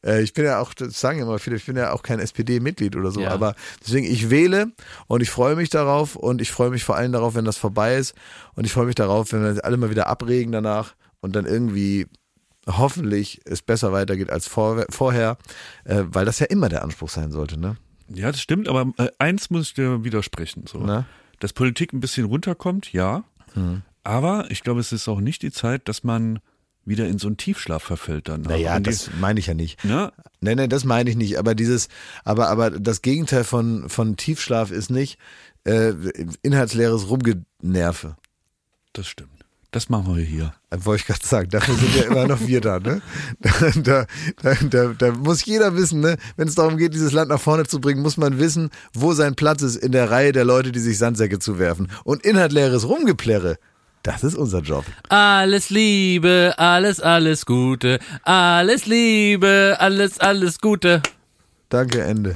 Äh, ich bin ja auch, das sagen immer viele, ich bin ja auch kein SPD-Mitglied oder so, Ja. aber deswegen, ich wähle und ich freue mich darauf und ich freue mich vor allem darauf, wenn das vorbei ist und ich freue mich darauf, wenn wir alle mal wieder abregen danach und dann irgendwie hoffentlich es besser weitergeht als vor, vorher, äh, weil das ja immer der Anspruch sein sollte, ne? Ja, das stimmt, aber äh, eins muss ich dir widersprechen. So. Na? Dass Politik ein bisschen runterkommt, ja. Hm. Aber ich glaube, es ist auch nicht die Zeit, dass man wieder in so einen Tiefschlaf verfällt dann. Naja, Und die- das meine ich ja nicht. ne? Nee, nee, das meine ich nicht. Aber dieses, aber, aber das Gegenteil von, von Tiefschlaf ist nicht äh, inhaltsleeres Rumgenerve. Das stimmt. Das machen wir hier. Äh, Wollte ich gerade sagen, dafür sind ja immer noch wir da, ne? [LAUGHS] Da, da, da, da muss jeder wissen, ne? Wenn es darum geht, dieses Land nach vorne zu bringen, muss man wissen, wo sein Platz ist in der Reihe der Leute, die sich Sandsäcke zuwerfen. Und inhaltleeres Rumgeplärre, das ist unser Job. Alles Liebe, alles, alles Gute. Alles Liebe, alles, alles Gute. Danke, Ende.